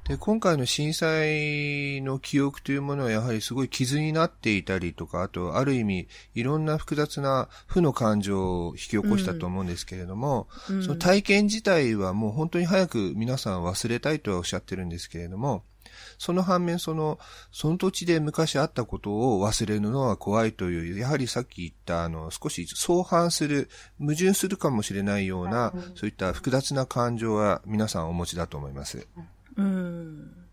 で、今回の震災の記憶というものはやはりすごい傷になっていたりとか、あと、ある意味、いろんな複雑な負の感情を引き起こしたと思うんですけれども、うん、その体験自体はもう本当に早く皆さん忘れたいとはおっしゃってるんですけれども、その反面、その、その土地で昔あったことを忘れるのは怖いという、やはりさっき言った、あの、少し相反する、矛盾するかもしれないような、そういった複雑な感情は皆さんお持ちだと思います。うん。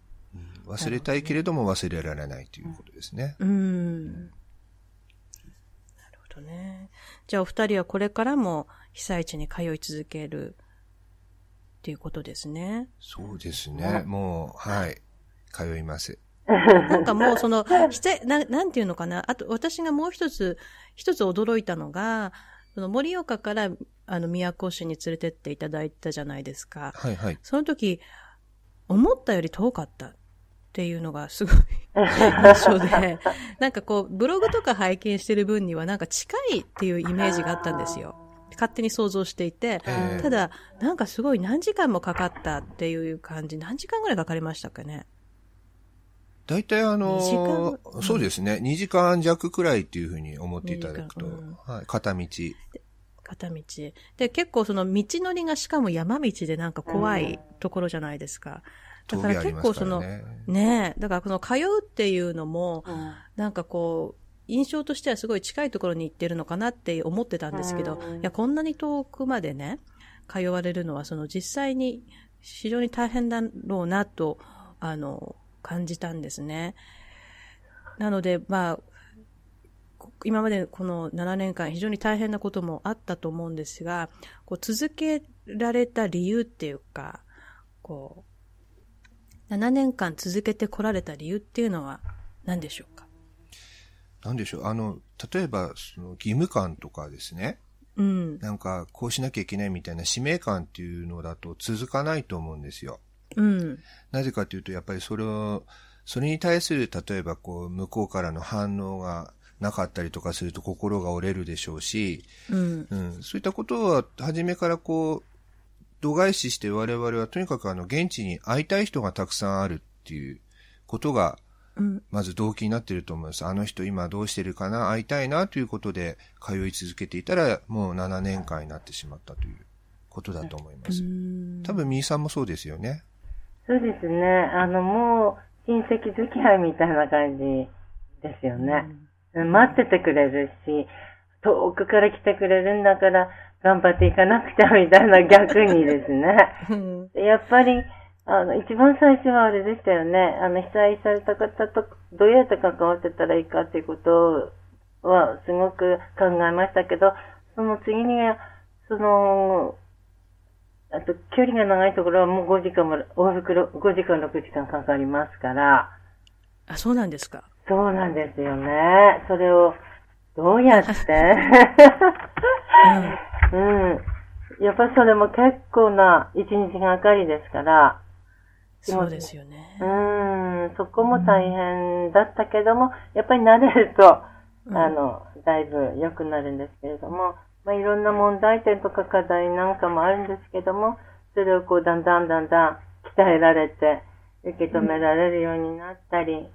忘れたいけれども忘れられないということですね。うん。なるほどね。じゃあお二人はこれからも被災地に通い続けるっていうことですね。そうですね。もう、はい。通います。なんかもうその、ななんていうのかな？あと私がもう一つ、一つ驚いたのが、その盛岡からあの宮古市に連れてっていただいたじゃないですか。はいはい。その時、思ったより遠かったっていうのがすごい印象で、なんかこう、ブログとか拝見してる分にはなんか近いっていうイメージがあったんですよ。勝手に想像していて、ただ、なんかすごい何時間もかかったっていう感じ、何時間ぐらいかかりましたかね？大体あのー、そうですね、2時間弱くらいっていうふうに思っていただくと、うん、はい、片道。片道。で、結構その道のりがしかも山道でなんか怖いところじゃないですか。だから結構その、ねねだからこの通うっていうのも、なんかこう、印象としてはすごい近いところに行ってるのかなって思ってたんですけど、いや、こんなに遠くまでね、通われるのは、その実際に非常に大変だろうなと、あの、感じたんですね。なので、まあ、今までこの7年間非常に大変なこともあったと思うんですが、こう続けられた理由っていうか、こう、7年間続けてこられた理由っていうのは何でしょうか？何でしょう？あの、例えば、その義務感とかですね。うん。なんか、こうしなきゃいけないみたいな使命感っていうのだと続かないと思うんですよ。うん。なぜかというと、やっぱりそれを、それに対する、例えばこう、向こうからの反応がなかったりとかすると心が折れるでしょうし、うん、うん、そういったことは初めからこう、度外視して我々はとにかくあの現地に会いたい人がたくさんあるっていうことが、まず動機になっていると思います。あの人今どうしてるかな？会いたいなということで通い続けていたらもう7年間になってしまったということだと思います。多分、みーさんもそうですよね。そうですね。あの、もう親戚付き合いみたいな感じですよね。待っててくれるし、遠くから来てくれるんだから、頑張っていかなくちゃみたいな 逆にですね。やっぱり、あの、一番最初はあれでしたよね。あの、被災された方とどうやって関わってたらいいかっていうことはすごく考えましたけど、その次には、その、あと、距離が長いところはもう5時間も、往復5時間、6時間かかりますから。あ、そうなんですか。そうなんですよね。それを、どうやって？うん、うん。やっぱそれも結構な一日がかりですから。そうですよね。うん、そこも大変だったけども、やっぱり慣れると、うん、あの、だいぶ良くなるんですけれども、まあ、いろんな問題点とか課題なんかもあるんですけども、それをこう、だんだんだんだん鍛えられて、受け止められるようになったり、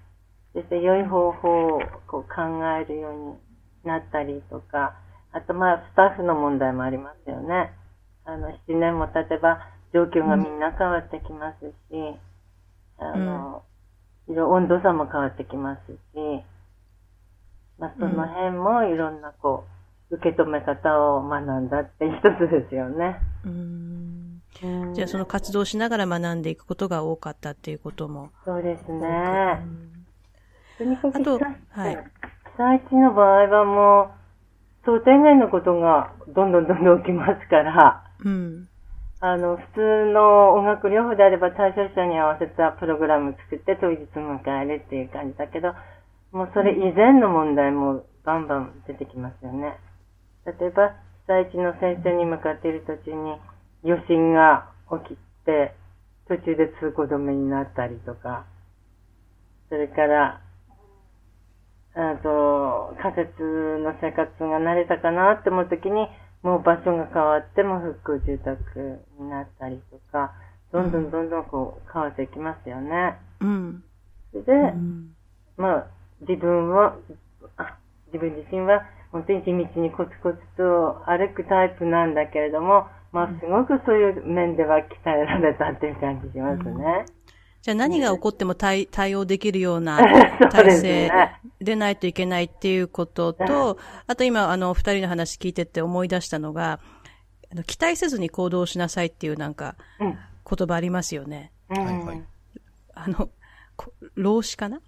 そして良い方法をこう考えるようになったりとか、あとまあスタッフの問題もありますよね。あの、7年も経てば、状況がみんな変わってきますし、あの、いろ温度差も変わってきますし、まあ、その辺もいろんなこう、受け止め方を学んだって一つですよね。うんじゃあその活動しながら学んでいくことが多かったっていうことも。そうですね。とにかく、はい。被災地の場合はもう、想定外のことがどんどんどんどん起きますから、うん。あの、普通の音楽療法であれば対象者に合わせたプログラム作って当日迎えるっていう感じだけど、もうそれ以前の問題もバンバン出てきますよね。例えば、被災地の先生に向かっている途中に余震が起きて、途中で通行止めになったりとか、それから、あと、仮設の生活が慣れたかなって思うときに、もう場所が変わっても復興住宅になったりとか、どんどんどんどんこう変わっていきますよね。うん。それで、うん、まあ、自分は、あ、自分自身は本当に地道にコツコツと歩くタイプなんだけれども、まあ、すごくそういう面では鍛えられたっていう感じしますね。うんじゃあ何が起こっても対対応できるような 体制でないといけないっていうことと、あと今、あの、二人の話聞いてて思い出したのが、あの期待せずに行動しなさいっていうなんか、言葉ありますよね。はいはい。あの、老子かな？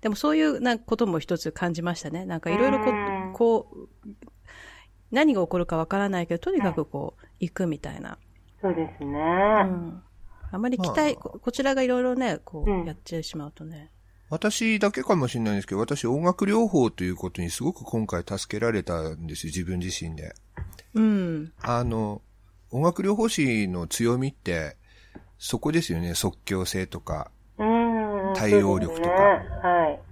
でもそういうなことも一つ感じましたね。なんかいろいろこう、何が起こるかわからないけど、とにかくこう、行くみたいな。そうですね。うんあまり期待、こちらがいろいろね、こう、やってしまうとね。私だけかもしれないんですけど、私音楽療法ということにすごく今回助けられたんですよ、自分自身で。うん。あの、音楽療法士の強みって、そこですよね、即興性とか、対応力とか、ねはい。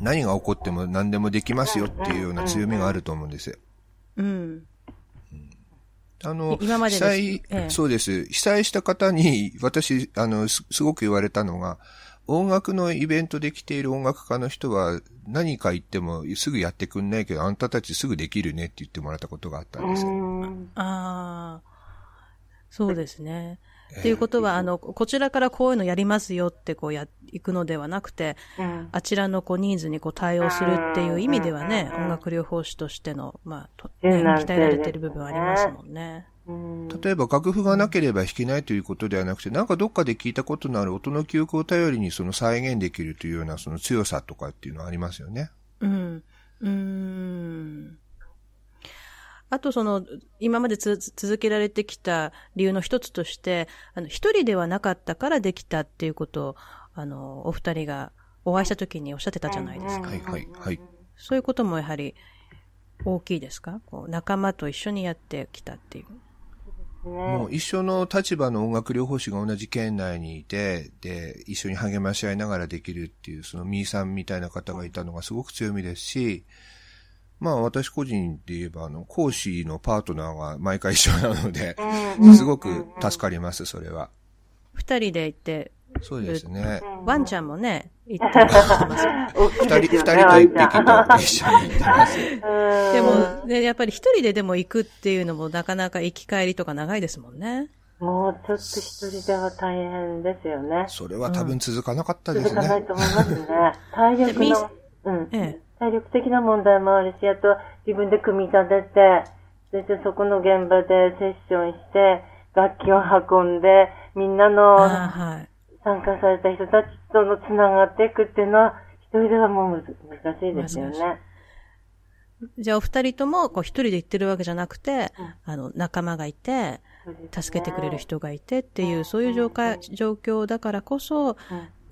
何が起こっても何でもできますよっていうような強みがあると思うんですよ。うん。あの、今まで被災、ええ、そうです。被災した方に、私、あのす、すごく言われたのが、音楽のイベントで来ている音楽家の人は何か言ってもすぐやってくんないけど、あんたたちすぐできるねって言ってもらったことがあったんですああ、そうですね。っていうことは、あの、こちらからこういうのやりますよってこうや、行くのではなくて、うん、あちらのこうニーズにこう対応するっていう意味ではね、音楽療法士としての、まあ、とね、鍛えられてる部分はありますもんね。例えば楽譜がなければ弾けないということではなくて、なんかどっかで聞いたことのある音の記憶を頼りにその再現できるというようなその強さとかっていうのはありますよね。うん。うん。あとその、今まで続けられてきた理由の一つとして、あの、一人ではなかったからできたっていうことを、あの、お二人がお会いした時におっしゃってたじゃないですか。はい、はい、はい。そういうこともやはり大きいですか？こう仲間と一緒にやってきたっていう。もう一緒の立場の音楽療法士が同じ県内にいて、で、一緒に励まし合いながらできるっていう、そのミーさんみたいな方がいたのがすごく強みですし、まあ私個人で言えば、あの、講師のパートナーが毎回一緒なので、すごく助かります、それは。二人で行ってそうですね。ワンちゃんもね、行ってます。二人、二人と一匹と一緒に行ってます。でも、ね、やっぱり一人ででも行くっていうのもなかなか行き帰りとか長いですもんね。もうちょっと一人では大変ですよね。それは多分続かなかったですね。続かないと思いますね。体力の、うん、ええ、体力的な問題もあるし、あと自分で組み立てて、そしてそこの現場でセッションして、楽器を運んで、みんなの、はい、参加された人たちとのつながっていくっていうのは、一人ではもう難しいですよね。じゃあお二人とも、こう一人で行ってるわけじゃなくて、うん、あの、仲間がいて、助けてくれる人がいてっていう、うん、そういう状状況だからこそ、うん、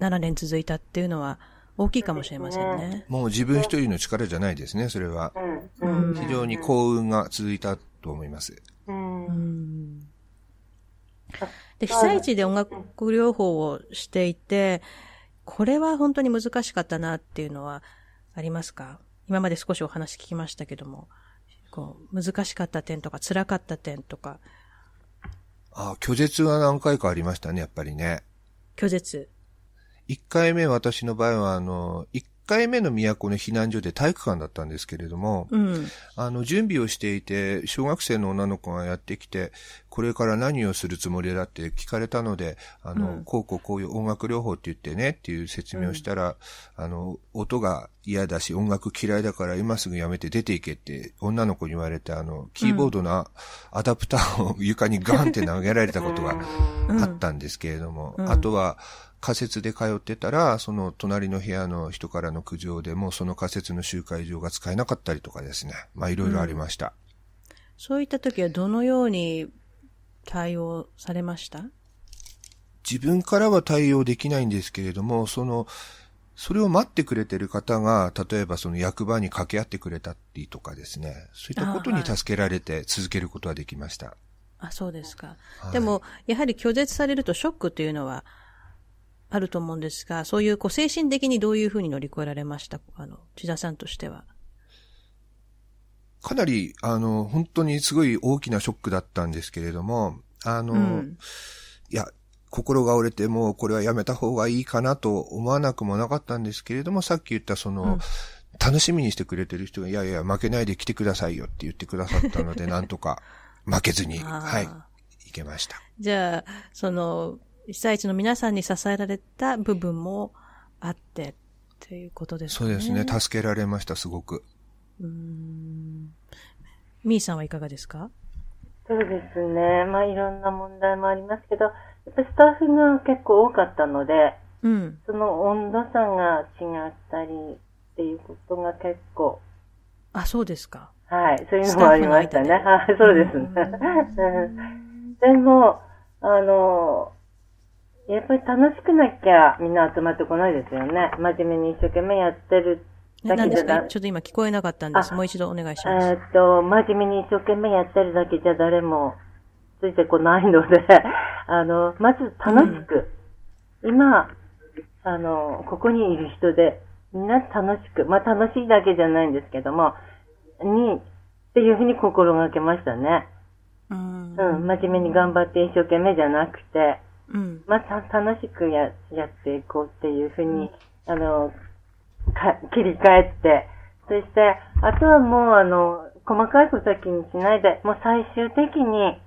7年続いたっていうのは、大きいかもしれませんね。もう自分一人の力じゃないですね、それは。非常に幸運が続いたと思います。うんで、被災地で音楽療法をしていて、これは本当に難しかったなっていうのはありますか？今まで少しお話聞きましたけども、こう、難しかった点とか、辛かった点とか。ああ、拒絶は何回かありましたね、やっぱりね。拒絶。一回目私の場合は、あの、一回目の都の避難所で体育館だったんですけれども、うん、あの、準備をしていて、小学生の女の子がやってきて、これから何をするつもりだって聞かれたので、あの、うん、こうこうこういう音楽療法って言ってねっていう説明をしたら、うん、あの、音が嫌だし、音楽嫌いだから今すぐやめて出ていけって女の子に言われて、あの、キーボードのアダプターを床にガンって投げられたことがあったんですけれども、あとは、仮設で通ってたら、その隣の部屋の人からの苦情でも、その仮設の集会場が使えなかったりとかですね。まあいろいろありました、うん、そういった時はどのように対応されました？自分からは対応できないんですけれども、その、それを待ってくれてる方が、例えばその役場に掛け合ってくれたりとかですね、そういったことに助けられて続けることはできました。あ、そうですか。はい、でも、やはり拒絶されるとショックというのは、あると思うんですが、そういうこう精神的にどういうふうに乗り越えられました？あの、千田さんとしては。かなり、あの、本当にすごい大きなショックだったんですけれども、あの、うん、いや、心が折れてもうこれはやめた方がいいかなと思わなくもなかったんですけれども、さっき言ったその、うん、楽しみにしてくれてる人が、いやいや、負けないで来てくださいよって言ってくださったので、なんとか負けずに、はい、いけました。じゃあ、その、被災地の皆さんに支えられた部分もあってっていうことですね。そうですね。助けられました、すごく。うん。みーさんはいかがですか？そうですね。まあいろんな問題もありますけど、やっぱスタッフが結構多かったので、うん、その温度差が違ったりっていうことが結構。あ、そうですか。はい。そういうのもありましたね。はい、そうですね。でも、あの、やっぱり楽しくなきゃみんな集まってこないですよね。真面目に一生懸命やってるだけじゃちょっと今聞こえなかったんです。もう一度お願いします。えー、っと、真面目に一生懸命やってるだけじゃ誰もついてこないので、あの、まず楽しく、うん、今、あの、ここにいる人で、みんな楽しく、まあ楽しいだけじゃないんですけども、に、っていうふうに心がけましたね。うん、うん、真面目に頑張って一生懸命じゃなくて、うん、また楽しくややっていこうっていうふうに、あの、か切り替えて、そして、あとはもうあの、細かいことは気にしないで、もう最終的に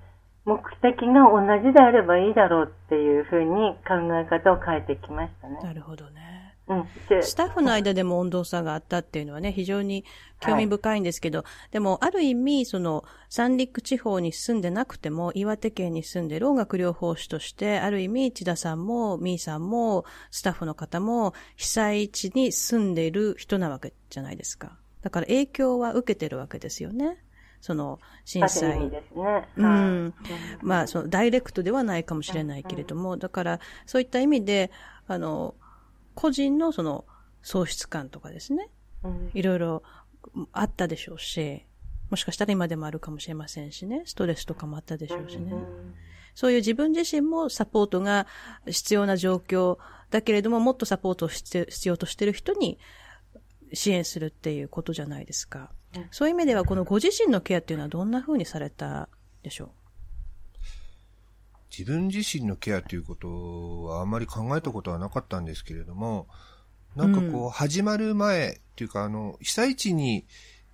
目的が同じであればいいだろうっていうふうに考え方を変えてきましたね。なるほどね。うん、スタッフの間でも温度差があったっていうのはね、非常に興味深いんですけど、はい、でも、ある意味、その、三陸地方に住んでなくても、岩手県に住んでる音楽療法士として、ある意味、千田さんも、みーさんも、スタッフの方も、被災地に住んでいる人なわけじゃないですか。だから影響は受けてるわけですよね。その、震災。ですね。うん。まあ、その、ダイレクトではないかもしれないけれども、だから、そういった意味で、あの、個人のその喪失感とかですね、いろいろあったでしょうし、もしかしたら今でもあるかもしれませんしね、ストレスとかもあったでしょうしね。そういう自分自身もサポートが必要な状況だけれども、もっとサポートを必要としている人に支援するっていうことじゃないですか。そういう意味では、このご自身のケアっていうのはどんな風にされたでしょう？自分自身のケアということはあんまり考えたことはなかったんですけれども、なんかこう、始まる前っていうか、あの、被災地に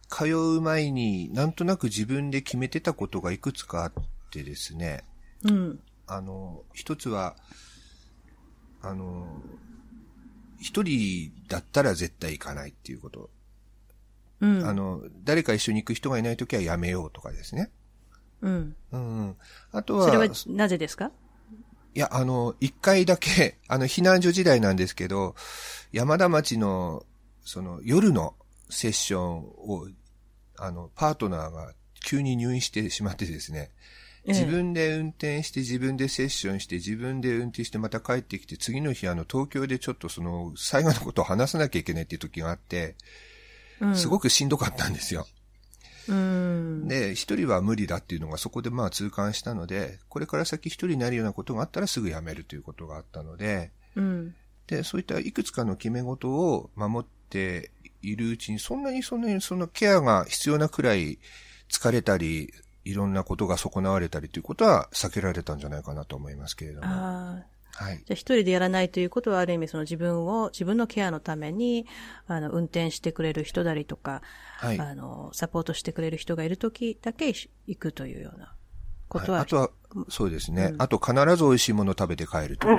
通う前になんとなく自分で決めてたことがいくつかあってですね。うん。あの、一つは、あの、一人だったら絶対行かないっていうこと。うん。あの、誰か一緒に行く人がいないときはやめようとかですね。うん。うん。あとは。それはなぜですか？いや、あの、一回だけ、あの、避難所時代なんですけど、山田町の、その、夜のセッションを、あの、パートナーが急に入院してしまってですね、自分で運転して自分でセッションして自分で運転してまた帰ってきて次の日あの東京でちょっとその最後のことを話さなきゃいけないっていう時があって、すごくしんどかったんですよ。で、一人は無理だっていうのがそこでまあ痛感したので、これから先一人になるようなことがあったらすぐ辞めるということがあったので、うん、で、そういったいくつかの決め事を守っているうちに、そんなにそんなにそのケアが必要なくらい疲れたり、いろんなことが損なわれたりということは避けられたんじゃないかなと思いますけれども。あはい。じゃあ一人でやらないということはある意味その自分を、自分のケアのために、あの、運転してくれる人だりとか、はい。あの、サポートしてくれる人がいるときだけ行くというようなことは。はい、あとは、そうですね。うん、あと必ず美味しいもの食べて帰ると。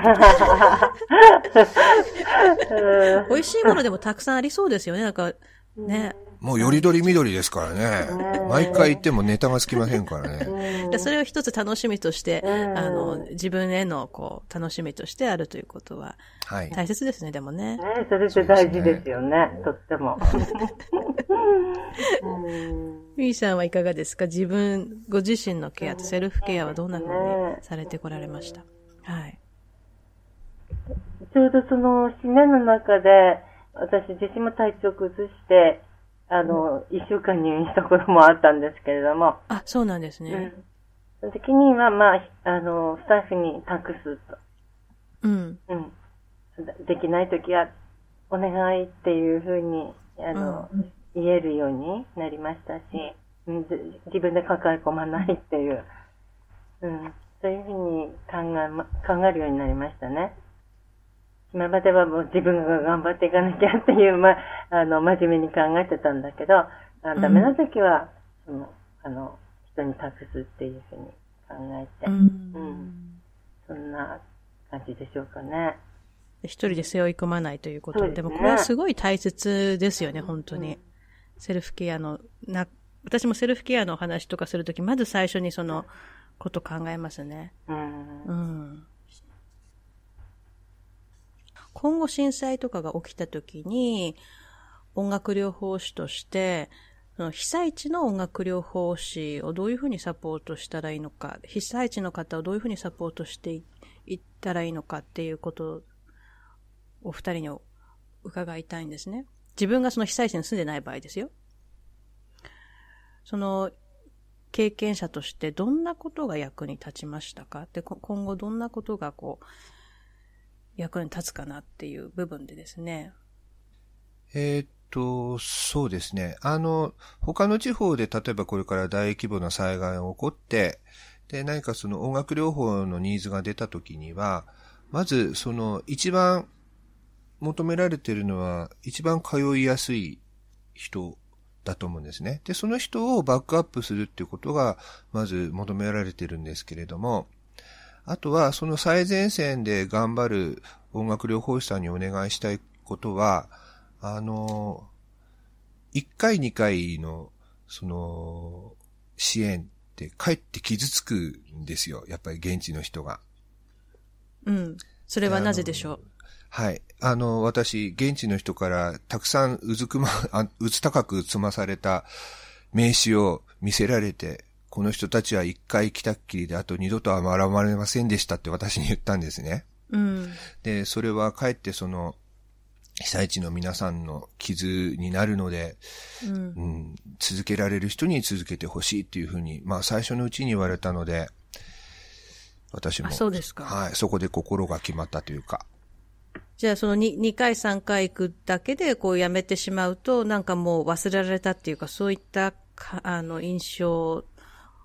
美味しいものでもたくさんありそうですよね。なんか、ね。もうよりどりみどりですからね。毎回行ってもネタがつきませんからね。それを一つ楽しみとして、あの、自分への、こう、楽しみとしてあるということは、はい。大切ですね、でもね。ねそれって大事ですよね、とっても。ミーさんはいかがですか？自分、ご自身のケアとセルフケアはどんなふうにされてこられました？はい。ちょうどその、死ねの中で、私自身も体調崩して、あの、一週間入院したこともあったんですけれども。あ、そうなんですね。うん、その時には、まあ、あの、スタッフに託すと。うん。うん。できない時は、お願いっていうふうに、あの、うん、言えるようになりましたし、うん、自分で抱え込まないっていう、うん、そういうふうに考え、ま、考えるようになりましたね。今まではもう自分が頑張っていかなきゃっていう、ま、あの、真面目に考えてたんだけど、あダメな時は、その、あの、人に託すっていうふうに考えて、うん、うん、そんな感じでしょうかね。一人で背負い込まないということで、でもこれはすごい大切ですよね、本当に。うん、セルフケアの、な、私もセルフケアの話とかするとき、まず最初にそのこと考えますね。うん。うん今後震災とかが起きた時に、音楽療法士として、被災地の音楽療法士をどういうふうにサポートしたらいいのか、被災地の方をどういうふうにサポートしていったらいいのかっていうことをお二人に伺いたいんですね。自分がその被災地に住んでない場合ですよ。その経験者としてどんなことが役に立ちましたか？で、今後どんなことがこう、役に立つかなっていう部分でですね。えー、っと、そうですね。あの、他の地方で例えばこれから大規模な災害が起こって、で、何かその音楽療法のニーズが出た時には、まずその一番求められているのは一番通いやすい人だと思うんですね。で、その人をバックアップするっていうことがまず求められてるんですけれども、あとは、その最前線で頑張る音楽療法士さんにお願いしたいことは、あの、1回2回の、その、支援ってかえって傷つくんですよ。やっぱり現地の人が。うん。それはなぜでしょう？はい。あの、私、現地の人からたくさんうずくま、あうつ高く積まされた名刺を見せられて、この人たちは一回来たっきりで、あと二度とは現れませんでしたって私に言ったんですね。うん。で、それはかえってその、被災地の皆さんの傷になるので、うん、うん、続けられる人に続けてほしいっていうふうに、まあ最初のうちに言われたので、私も、そうですか。はい、そこで心が決まったというか。じゃあその 2, 2回3回行くだけでこうやめてしまうと、なんかもう忘れられたっていうか、そういったかあの印象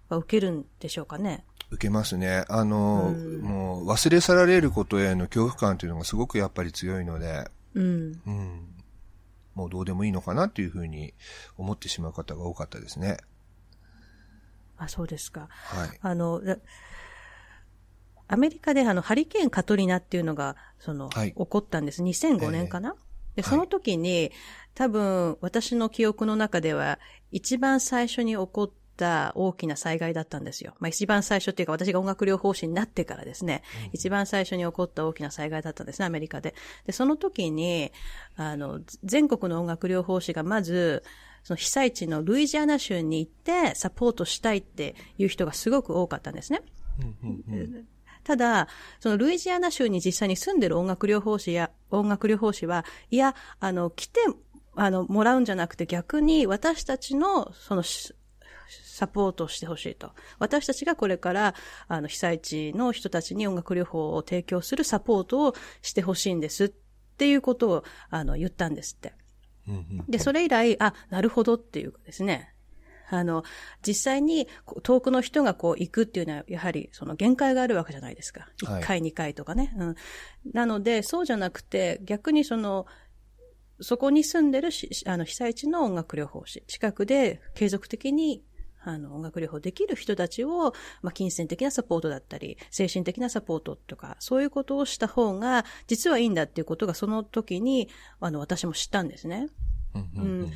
は受けるんでしょうかね。受けますね。あの、うん、もう忘れ去られることへの恐怖感というのがすごくやっぱり強いので、うん。うん。もうどうでもいいのかなっていうふうに思ってしまう方が多かったですね。あ、そうですか。はい。あの、アメリカであの、ハリケーンカトリナっていうのが、その、はい、起こったんです。2005年かな、えー、で、その時に、はい、多分、私の記憶の中では、一番最初に起こっった大きな災害だったんですよ。まあ一番最初っていうか私が音楽療法士になってからですね、うん、一番最初に起こった大きな災害だったんですね、アメリカで。で、その時に、あの、全国の音楽療法士がまず、その被災地のルイジアナ州に行ってサポートしたいっていう人がすごく多かったんですね。ただ、そのルイジアナ州に実際に住んでる音楽療法士や、音楽療法士は、いや、あの、来て、あの、もらうんじゃなくて逆に私たちの、その、サポートしてほしいと。私たちがこれから、あの、被災地の人たちに音楽療法を提供するサポートをしてほしいんですっていうことを、あの、言ったんですって。で、それ以来、あ、なるほどっていうですね。あの、実際に遠くの人がこう行くっていうのは、やはりその限界があるわけじゃないですか。1回、2回とかね。うん。なので、そうじゃなくて、逆にその、そこに住んでるし、あの、被災地の音楽療法士、近くで継続的にあの、音楽療法できる人たちを、まあ、金銭的なサポートだったり、精神的なサポートとか、そういうことをした方が、実はいいんだっていうことが、その時に、あの、私も知ったんですね。うん、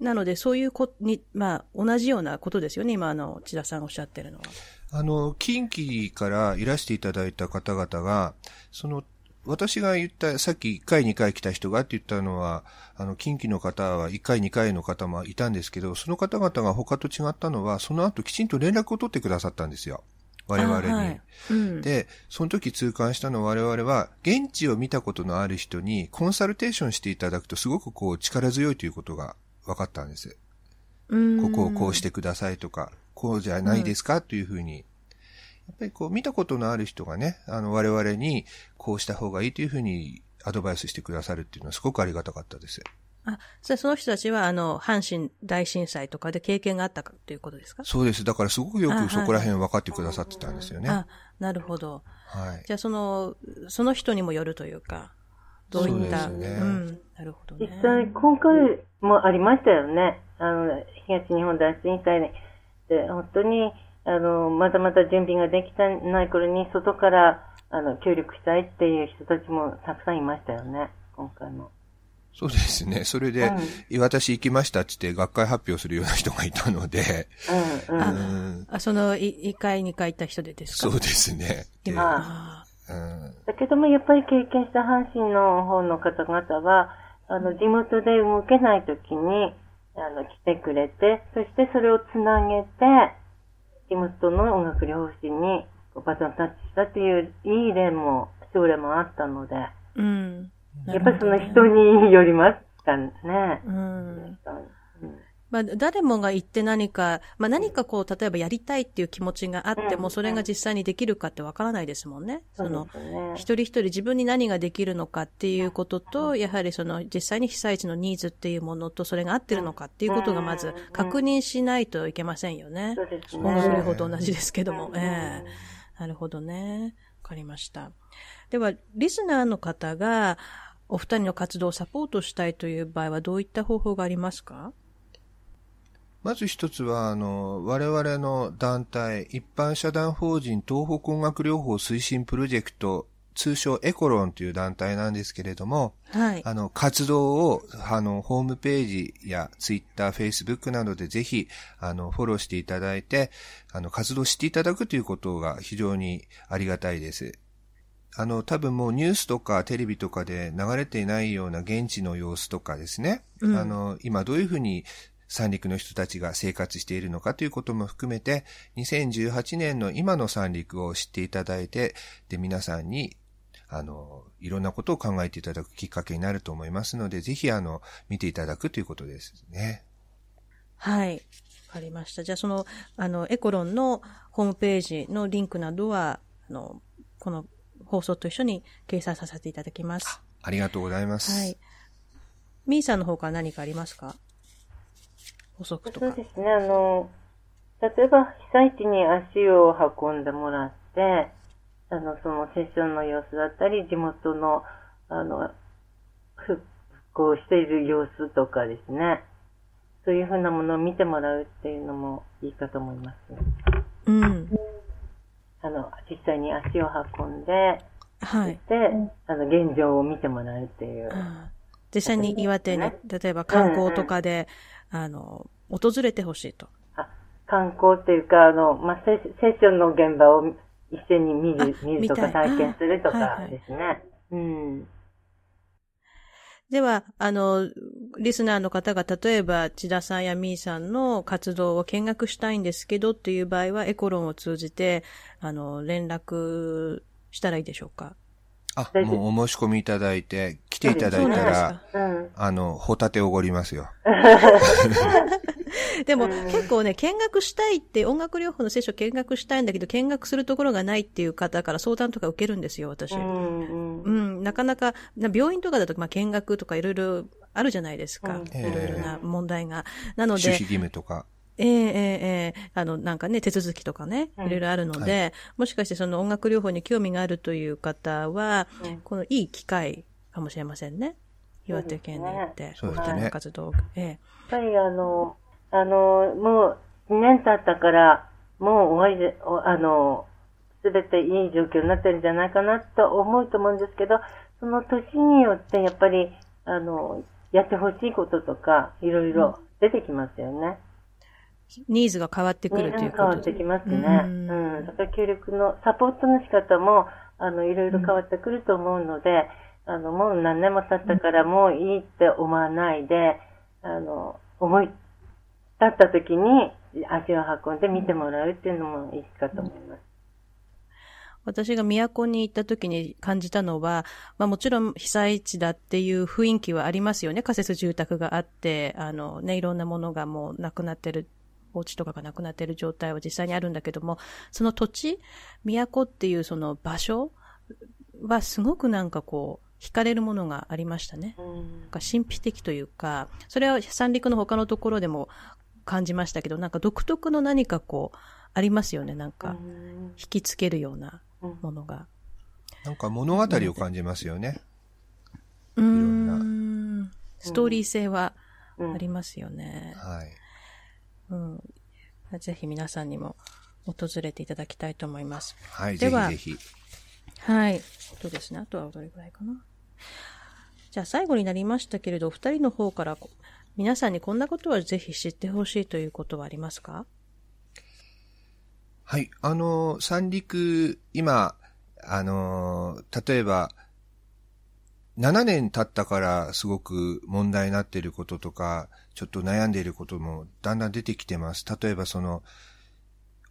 なので、そういうこに、まあ、同じようなことですよね、今、あの、千田さんがおっしゃってるのは。あの、近畿からいらしていただいた方々が、その、私が言った、さっき1回2回来た人がって言ったのは、あの、近畿の方は1回2回の方もいたんですけど、その方々が他と違ったのは、その後きちんと連絡を取ってくださったんですよ。我々に。はいうん、で、その時痛感したのは我々は、現地を見たことのある人にコンサルテーションしていただくとすごくこう力強いということが分かったんです。ここをこうしてくださいとか、こうじゃないですかというふうにやっぱりこう見たことのある人がね、あの我々にこうした方がいいというふうにアドバイスしてくださるっていうのはすごくありがたかったです。あ、その人たちは、あの、阪神大震災とかで経験があったかということですか？そうです。だからすごくよくそこら辺分かってくださってたんですよね。あ、なるほど。はい。じゃあ、その、その人にもよるというか、どういった？そうですね。うん。なるほどね。実際、今回もありましたよね。あの、東日本大震災で、本当に、あの、まだまだ準備ができてない頃に、外から、あの、協力したいっていう人たちもたくさんいましたよね、今回も。そうですね。それで、うん、私行きましたって言って学会発表するような人がいたので。うんうん、あ、その、1回、2回行った人でですか？そうですね。あうん、だけども、やっぱり経験した阪神の方の方々は、あの、地元で動けない時に、あの、来てくれて、そしてそれをつなげて、地元の音楽療法士にバトンタッチしたっていういい例も、症例もあったので、うん。やっぱりその人によりますかね。うん。まあ、誰もが言って何か、まあ何かこう、例えばやりたいっていう気持ちがあっても、それが実際にできるかってわからないですもんね。その、一人一人自分に何ができるのかっていうことと、やはりその、実際に被災地のニーズっていうものと、それが合ってるのかっていうことがまず確認しないといけませんよね。そうですね。それほど同じですけども。ええなるほどね。わかりました。では、リスナーの方が、お二人の活動をサポートしたいという場合はどういった方法がありますか？まず一つは、あの、我々の団体、一般社団法人東北音楽療法推進プロジェクト、通称エコロンという団体なんですけれども、はい。あの、活動を、あの、ホームページやツイッター、フェイスブックなどでぜひ、あの、フォローしていただいて、あの、活動していただくということが非常にありがたいです。あの、多分もうニュースとかテレビとかで流れていないような現地の様子とかですね。うん、あの、今どういうふうに三陸の人たちが生活しているのかということも含めて、2018年の今の三陸を知っていただいて、で、皆さんに、あの、いろんなことを考えていただくきっかけになると思いますので、ぜひ、あの、見ていただくということですね。はい。わかりました。じゃあ、その、あの、エコロンのホームページのリンクなどは、あの、この放送と一緒に掲載させていただきます。ありがとうございます。はい。ミーさんの方から何かありますか？補足とか。そうですね、あの、例えば被災地に足を運んでもらって、あの、そのセッションの様子だったり、地元の、あの、復興している様子とかですね、そういうふうなものを見てもらうっていうのもいいかと思います。うん。あの、実際に足を運んで、はい。で、あの、現状を見てもらうっていう。実際に岩手に、例えば観光とかで、あの、訪れてほしいと。あ観光っていうか、あの、まあ、セッションの現場を一緒に見る、見るとか体験するとかですね。はいはい、うん。では、あの、リスナーの方が例えば、千田さんやみーさんの活動を見学したいんですけどっていう場合は、エコロンを通じて、あの、連絡したらいいでしょうか？あ、もうお申し込みいただいて、来ていただいたら、あの、ホタテおごりますよ。でも、結構ね、見学したいって、音楽療法の聖書見学したいんだけど、見学するところがないっていう方から相談とか受けるんですよ、私。うん、うん、なかなか、病院とかだと、まあ、見学とかいろいろあるじゃないですか。いろいろな問題が。なので。守秘義務とか。えええええあの、なんかね、手続きとかね、いろいろあるので、はい、もしかしてその音楽療法に興味があるという方は、うん、このいい機会かもしれませんね。岩手県に行って、そうですね。活動、ええ。やっぱりあの、あの、もう2年経ったから、もう終わりで、あの、すべていい状況になってるんじゃないかなと思うと思うんですけど、その年によってやっぱり、あの、やってほしいこととか、いろいろ出てきますよね。ニーズが変わってくるということ変わってきますね。うん。うん。だから協力の、サポートの仕方も、あの、いろいろ変わってくると思うので、うん、あの、もう何年も経ったからもういいって思わないで、あの、思い立った時に足を運んで見てもらうっていうのもいいかと思います。私が都に行った時に感じたのは、まあもちろん被災地だっていう雰囲気はありますよね。仮設住宅があって、あのね、いろんなものがもうなくなってる、お家とかがなくなってる状態は実際にあるんだけども、その土地、都っていうその場所はすごくなんかこう、惹かれるものがありましたね。なんか神秘的というか、それは三陸の他のところでも感じましたけど、なんか独特の何かこう、ありますよね。なんか、引きつけるようなものが。なんか物語を感じますよね。うん。ストーリー性はありますよね。はい。うん。ぜひ皆さんにも訪れていただきたいと思います。はい、ではぜひぜひ。はい。そうですね？あとはどれぐらいかな？じゃあ最後になりましたけれど、お二人の方から皆さんにこんなことはぜひ知ってほしいということはありますか？はい。あの、三陸、今、あの、例えば、7年経ったからすごく問題になっていることとか、ちょっと悩んでいることもだんだん出てきてます。例えばその、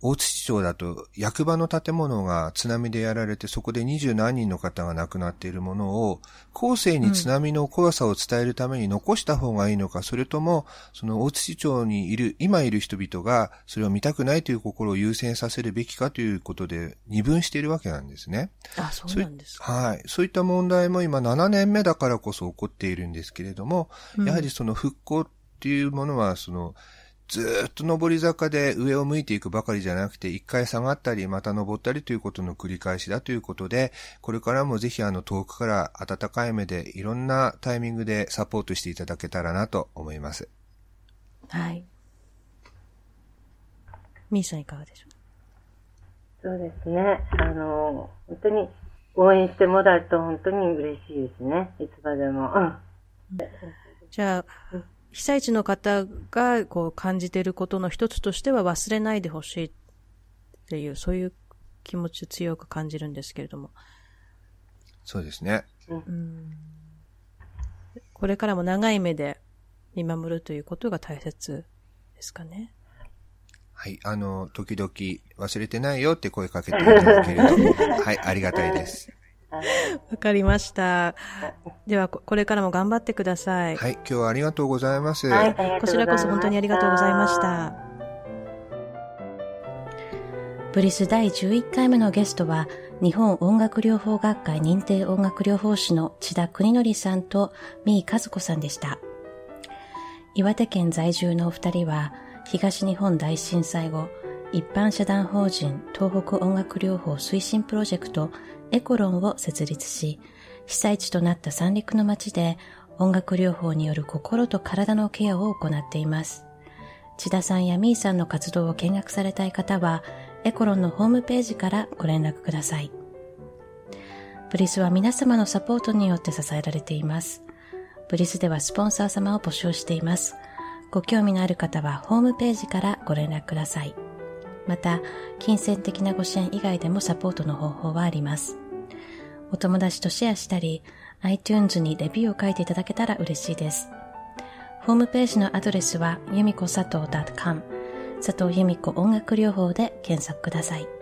大津町だと役場の建物が津波でやられてそこで二十何人の方が亡くなっているものを後世に津波の怖さを伝えるために残した方がいいのか、うん、それともその大津町にいる、今いる人々がそれを見たくないという心を優先させるべきかということで二分しているわけなんですね。あ、そうなんですか。はい。そういった問題も今7年目だからこそ起こっているんですけれども、うん、やはりその復興っていうものはその、ずっと上り坂で上を向いていくばかりじゃなくて、一回下がったり、また登ったりということの繰り返しだということで、これからもぜひあの遠くから温かい目でいろんなタイミングでサポートしていただけたらなと思います。はい。ミーさんいかがでしょう？そうですね。あの、本当に応援してもらうと本当に嬉しいですね。いつまでも。じゃあ、被災地の方がこう感じていることの一つとしては忘れないでほしいっていう、そういう気持ちを強く感じるんですけれども。そうですね。うん、これからも長い目で見守るということが大切ですかね。はい。あの、時々忘れてないよって声かけていただけると、はい、ありがたいです。わかりました。では、これからも頑張ってください。はい、今日はありがとうございます。はい、こちらこそ本当にありがとうございました。ブリス第11回目のゲストは、日本音楽療法学会認定音楽療法士の千田国則さんと三井和子さんでした。岩手県在住のお二人は、東日本大震災後、一般社団法人東北音楽療法推進プロジェクトエコロンを設立し、被災地となった三陸の町で音楽療法による心と体のケアを行っています。千田さんやみーさんの活動を見学されたい方は、エコロンのホームページからご連絡ください。ブリスは皆様のサポートによって支えられています。ブリスではスポンサー様を募集しています。ご興味のある方はホームページからご連絡ください。また、金銭的なご支援以外でもサポートの方法はあります。お友達とシェアしたり、iTunes にレビューを書いていただけたら嬉しいです。ホームページのアドレスは、由美子佐藤 .com 佐藤由美子音楽療法で検索ください。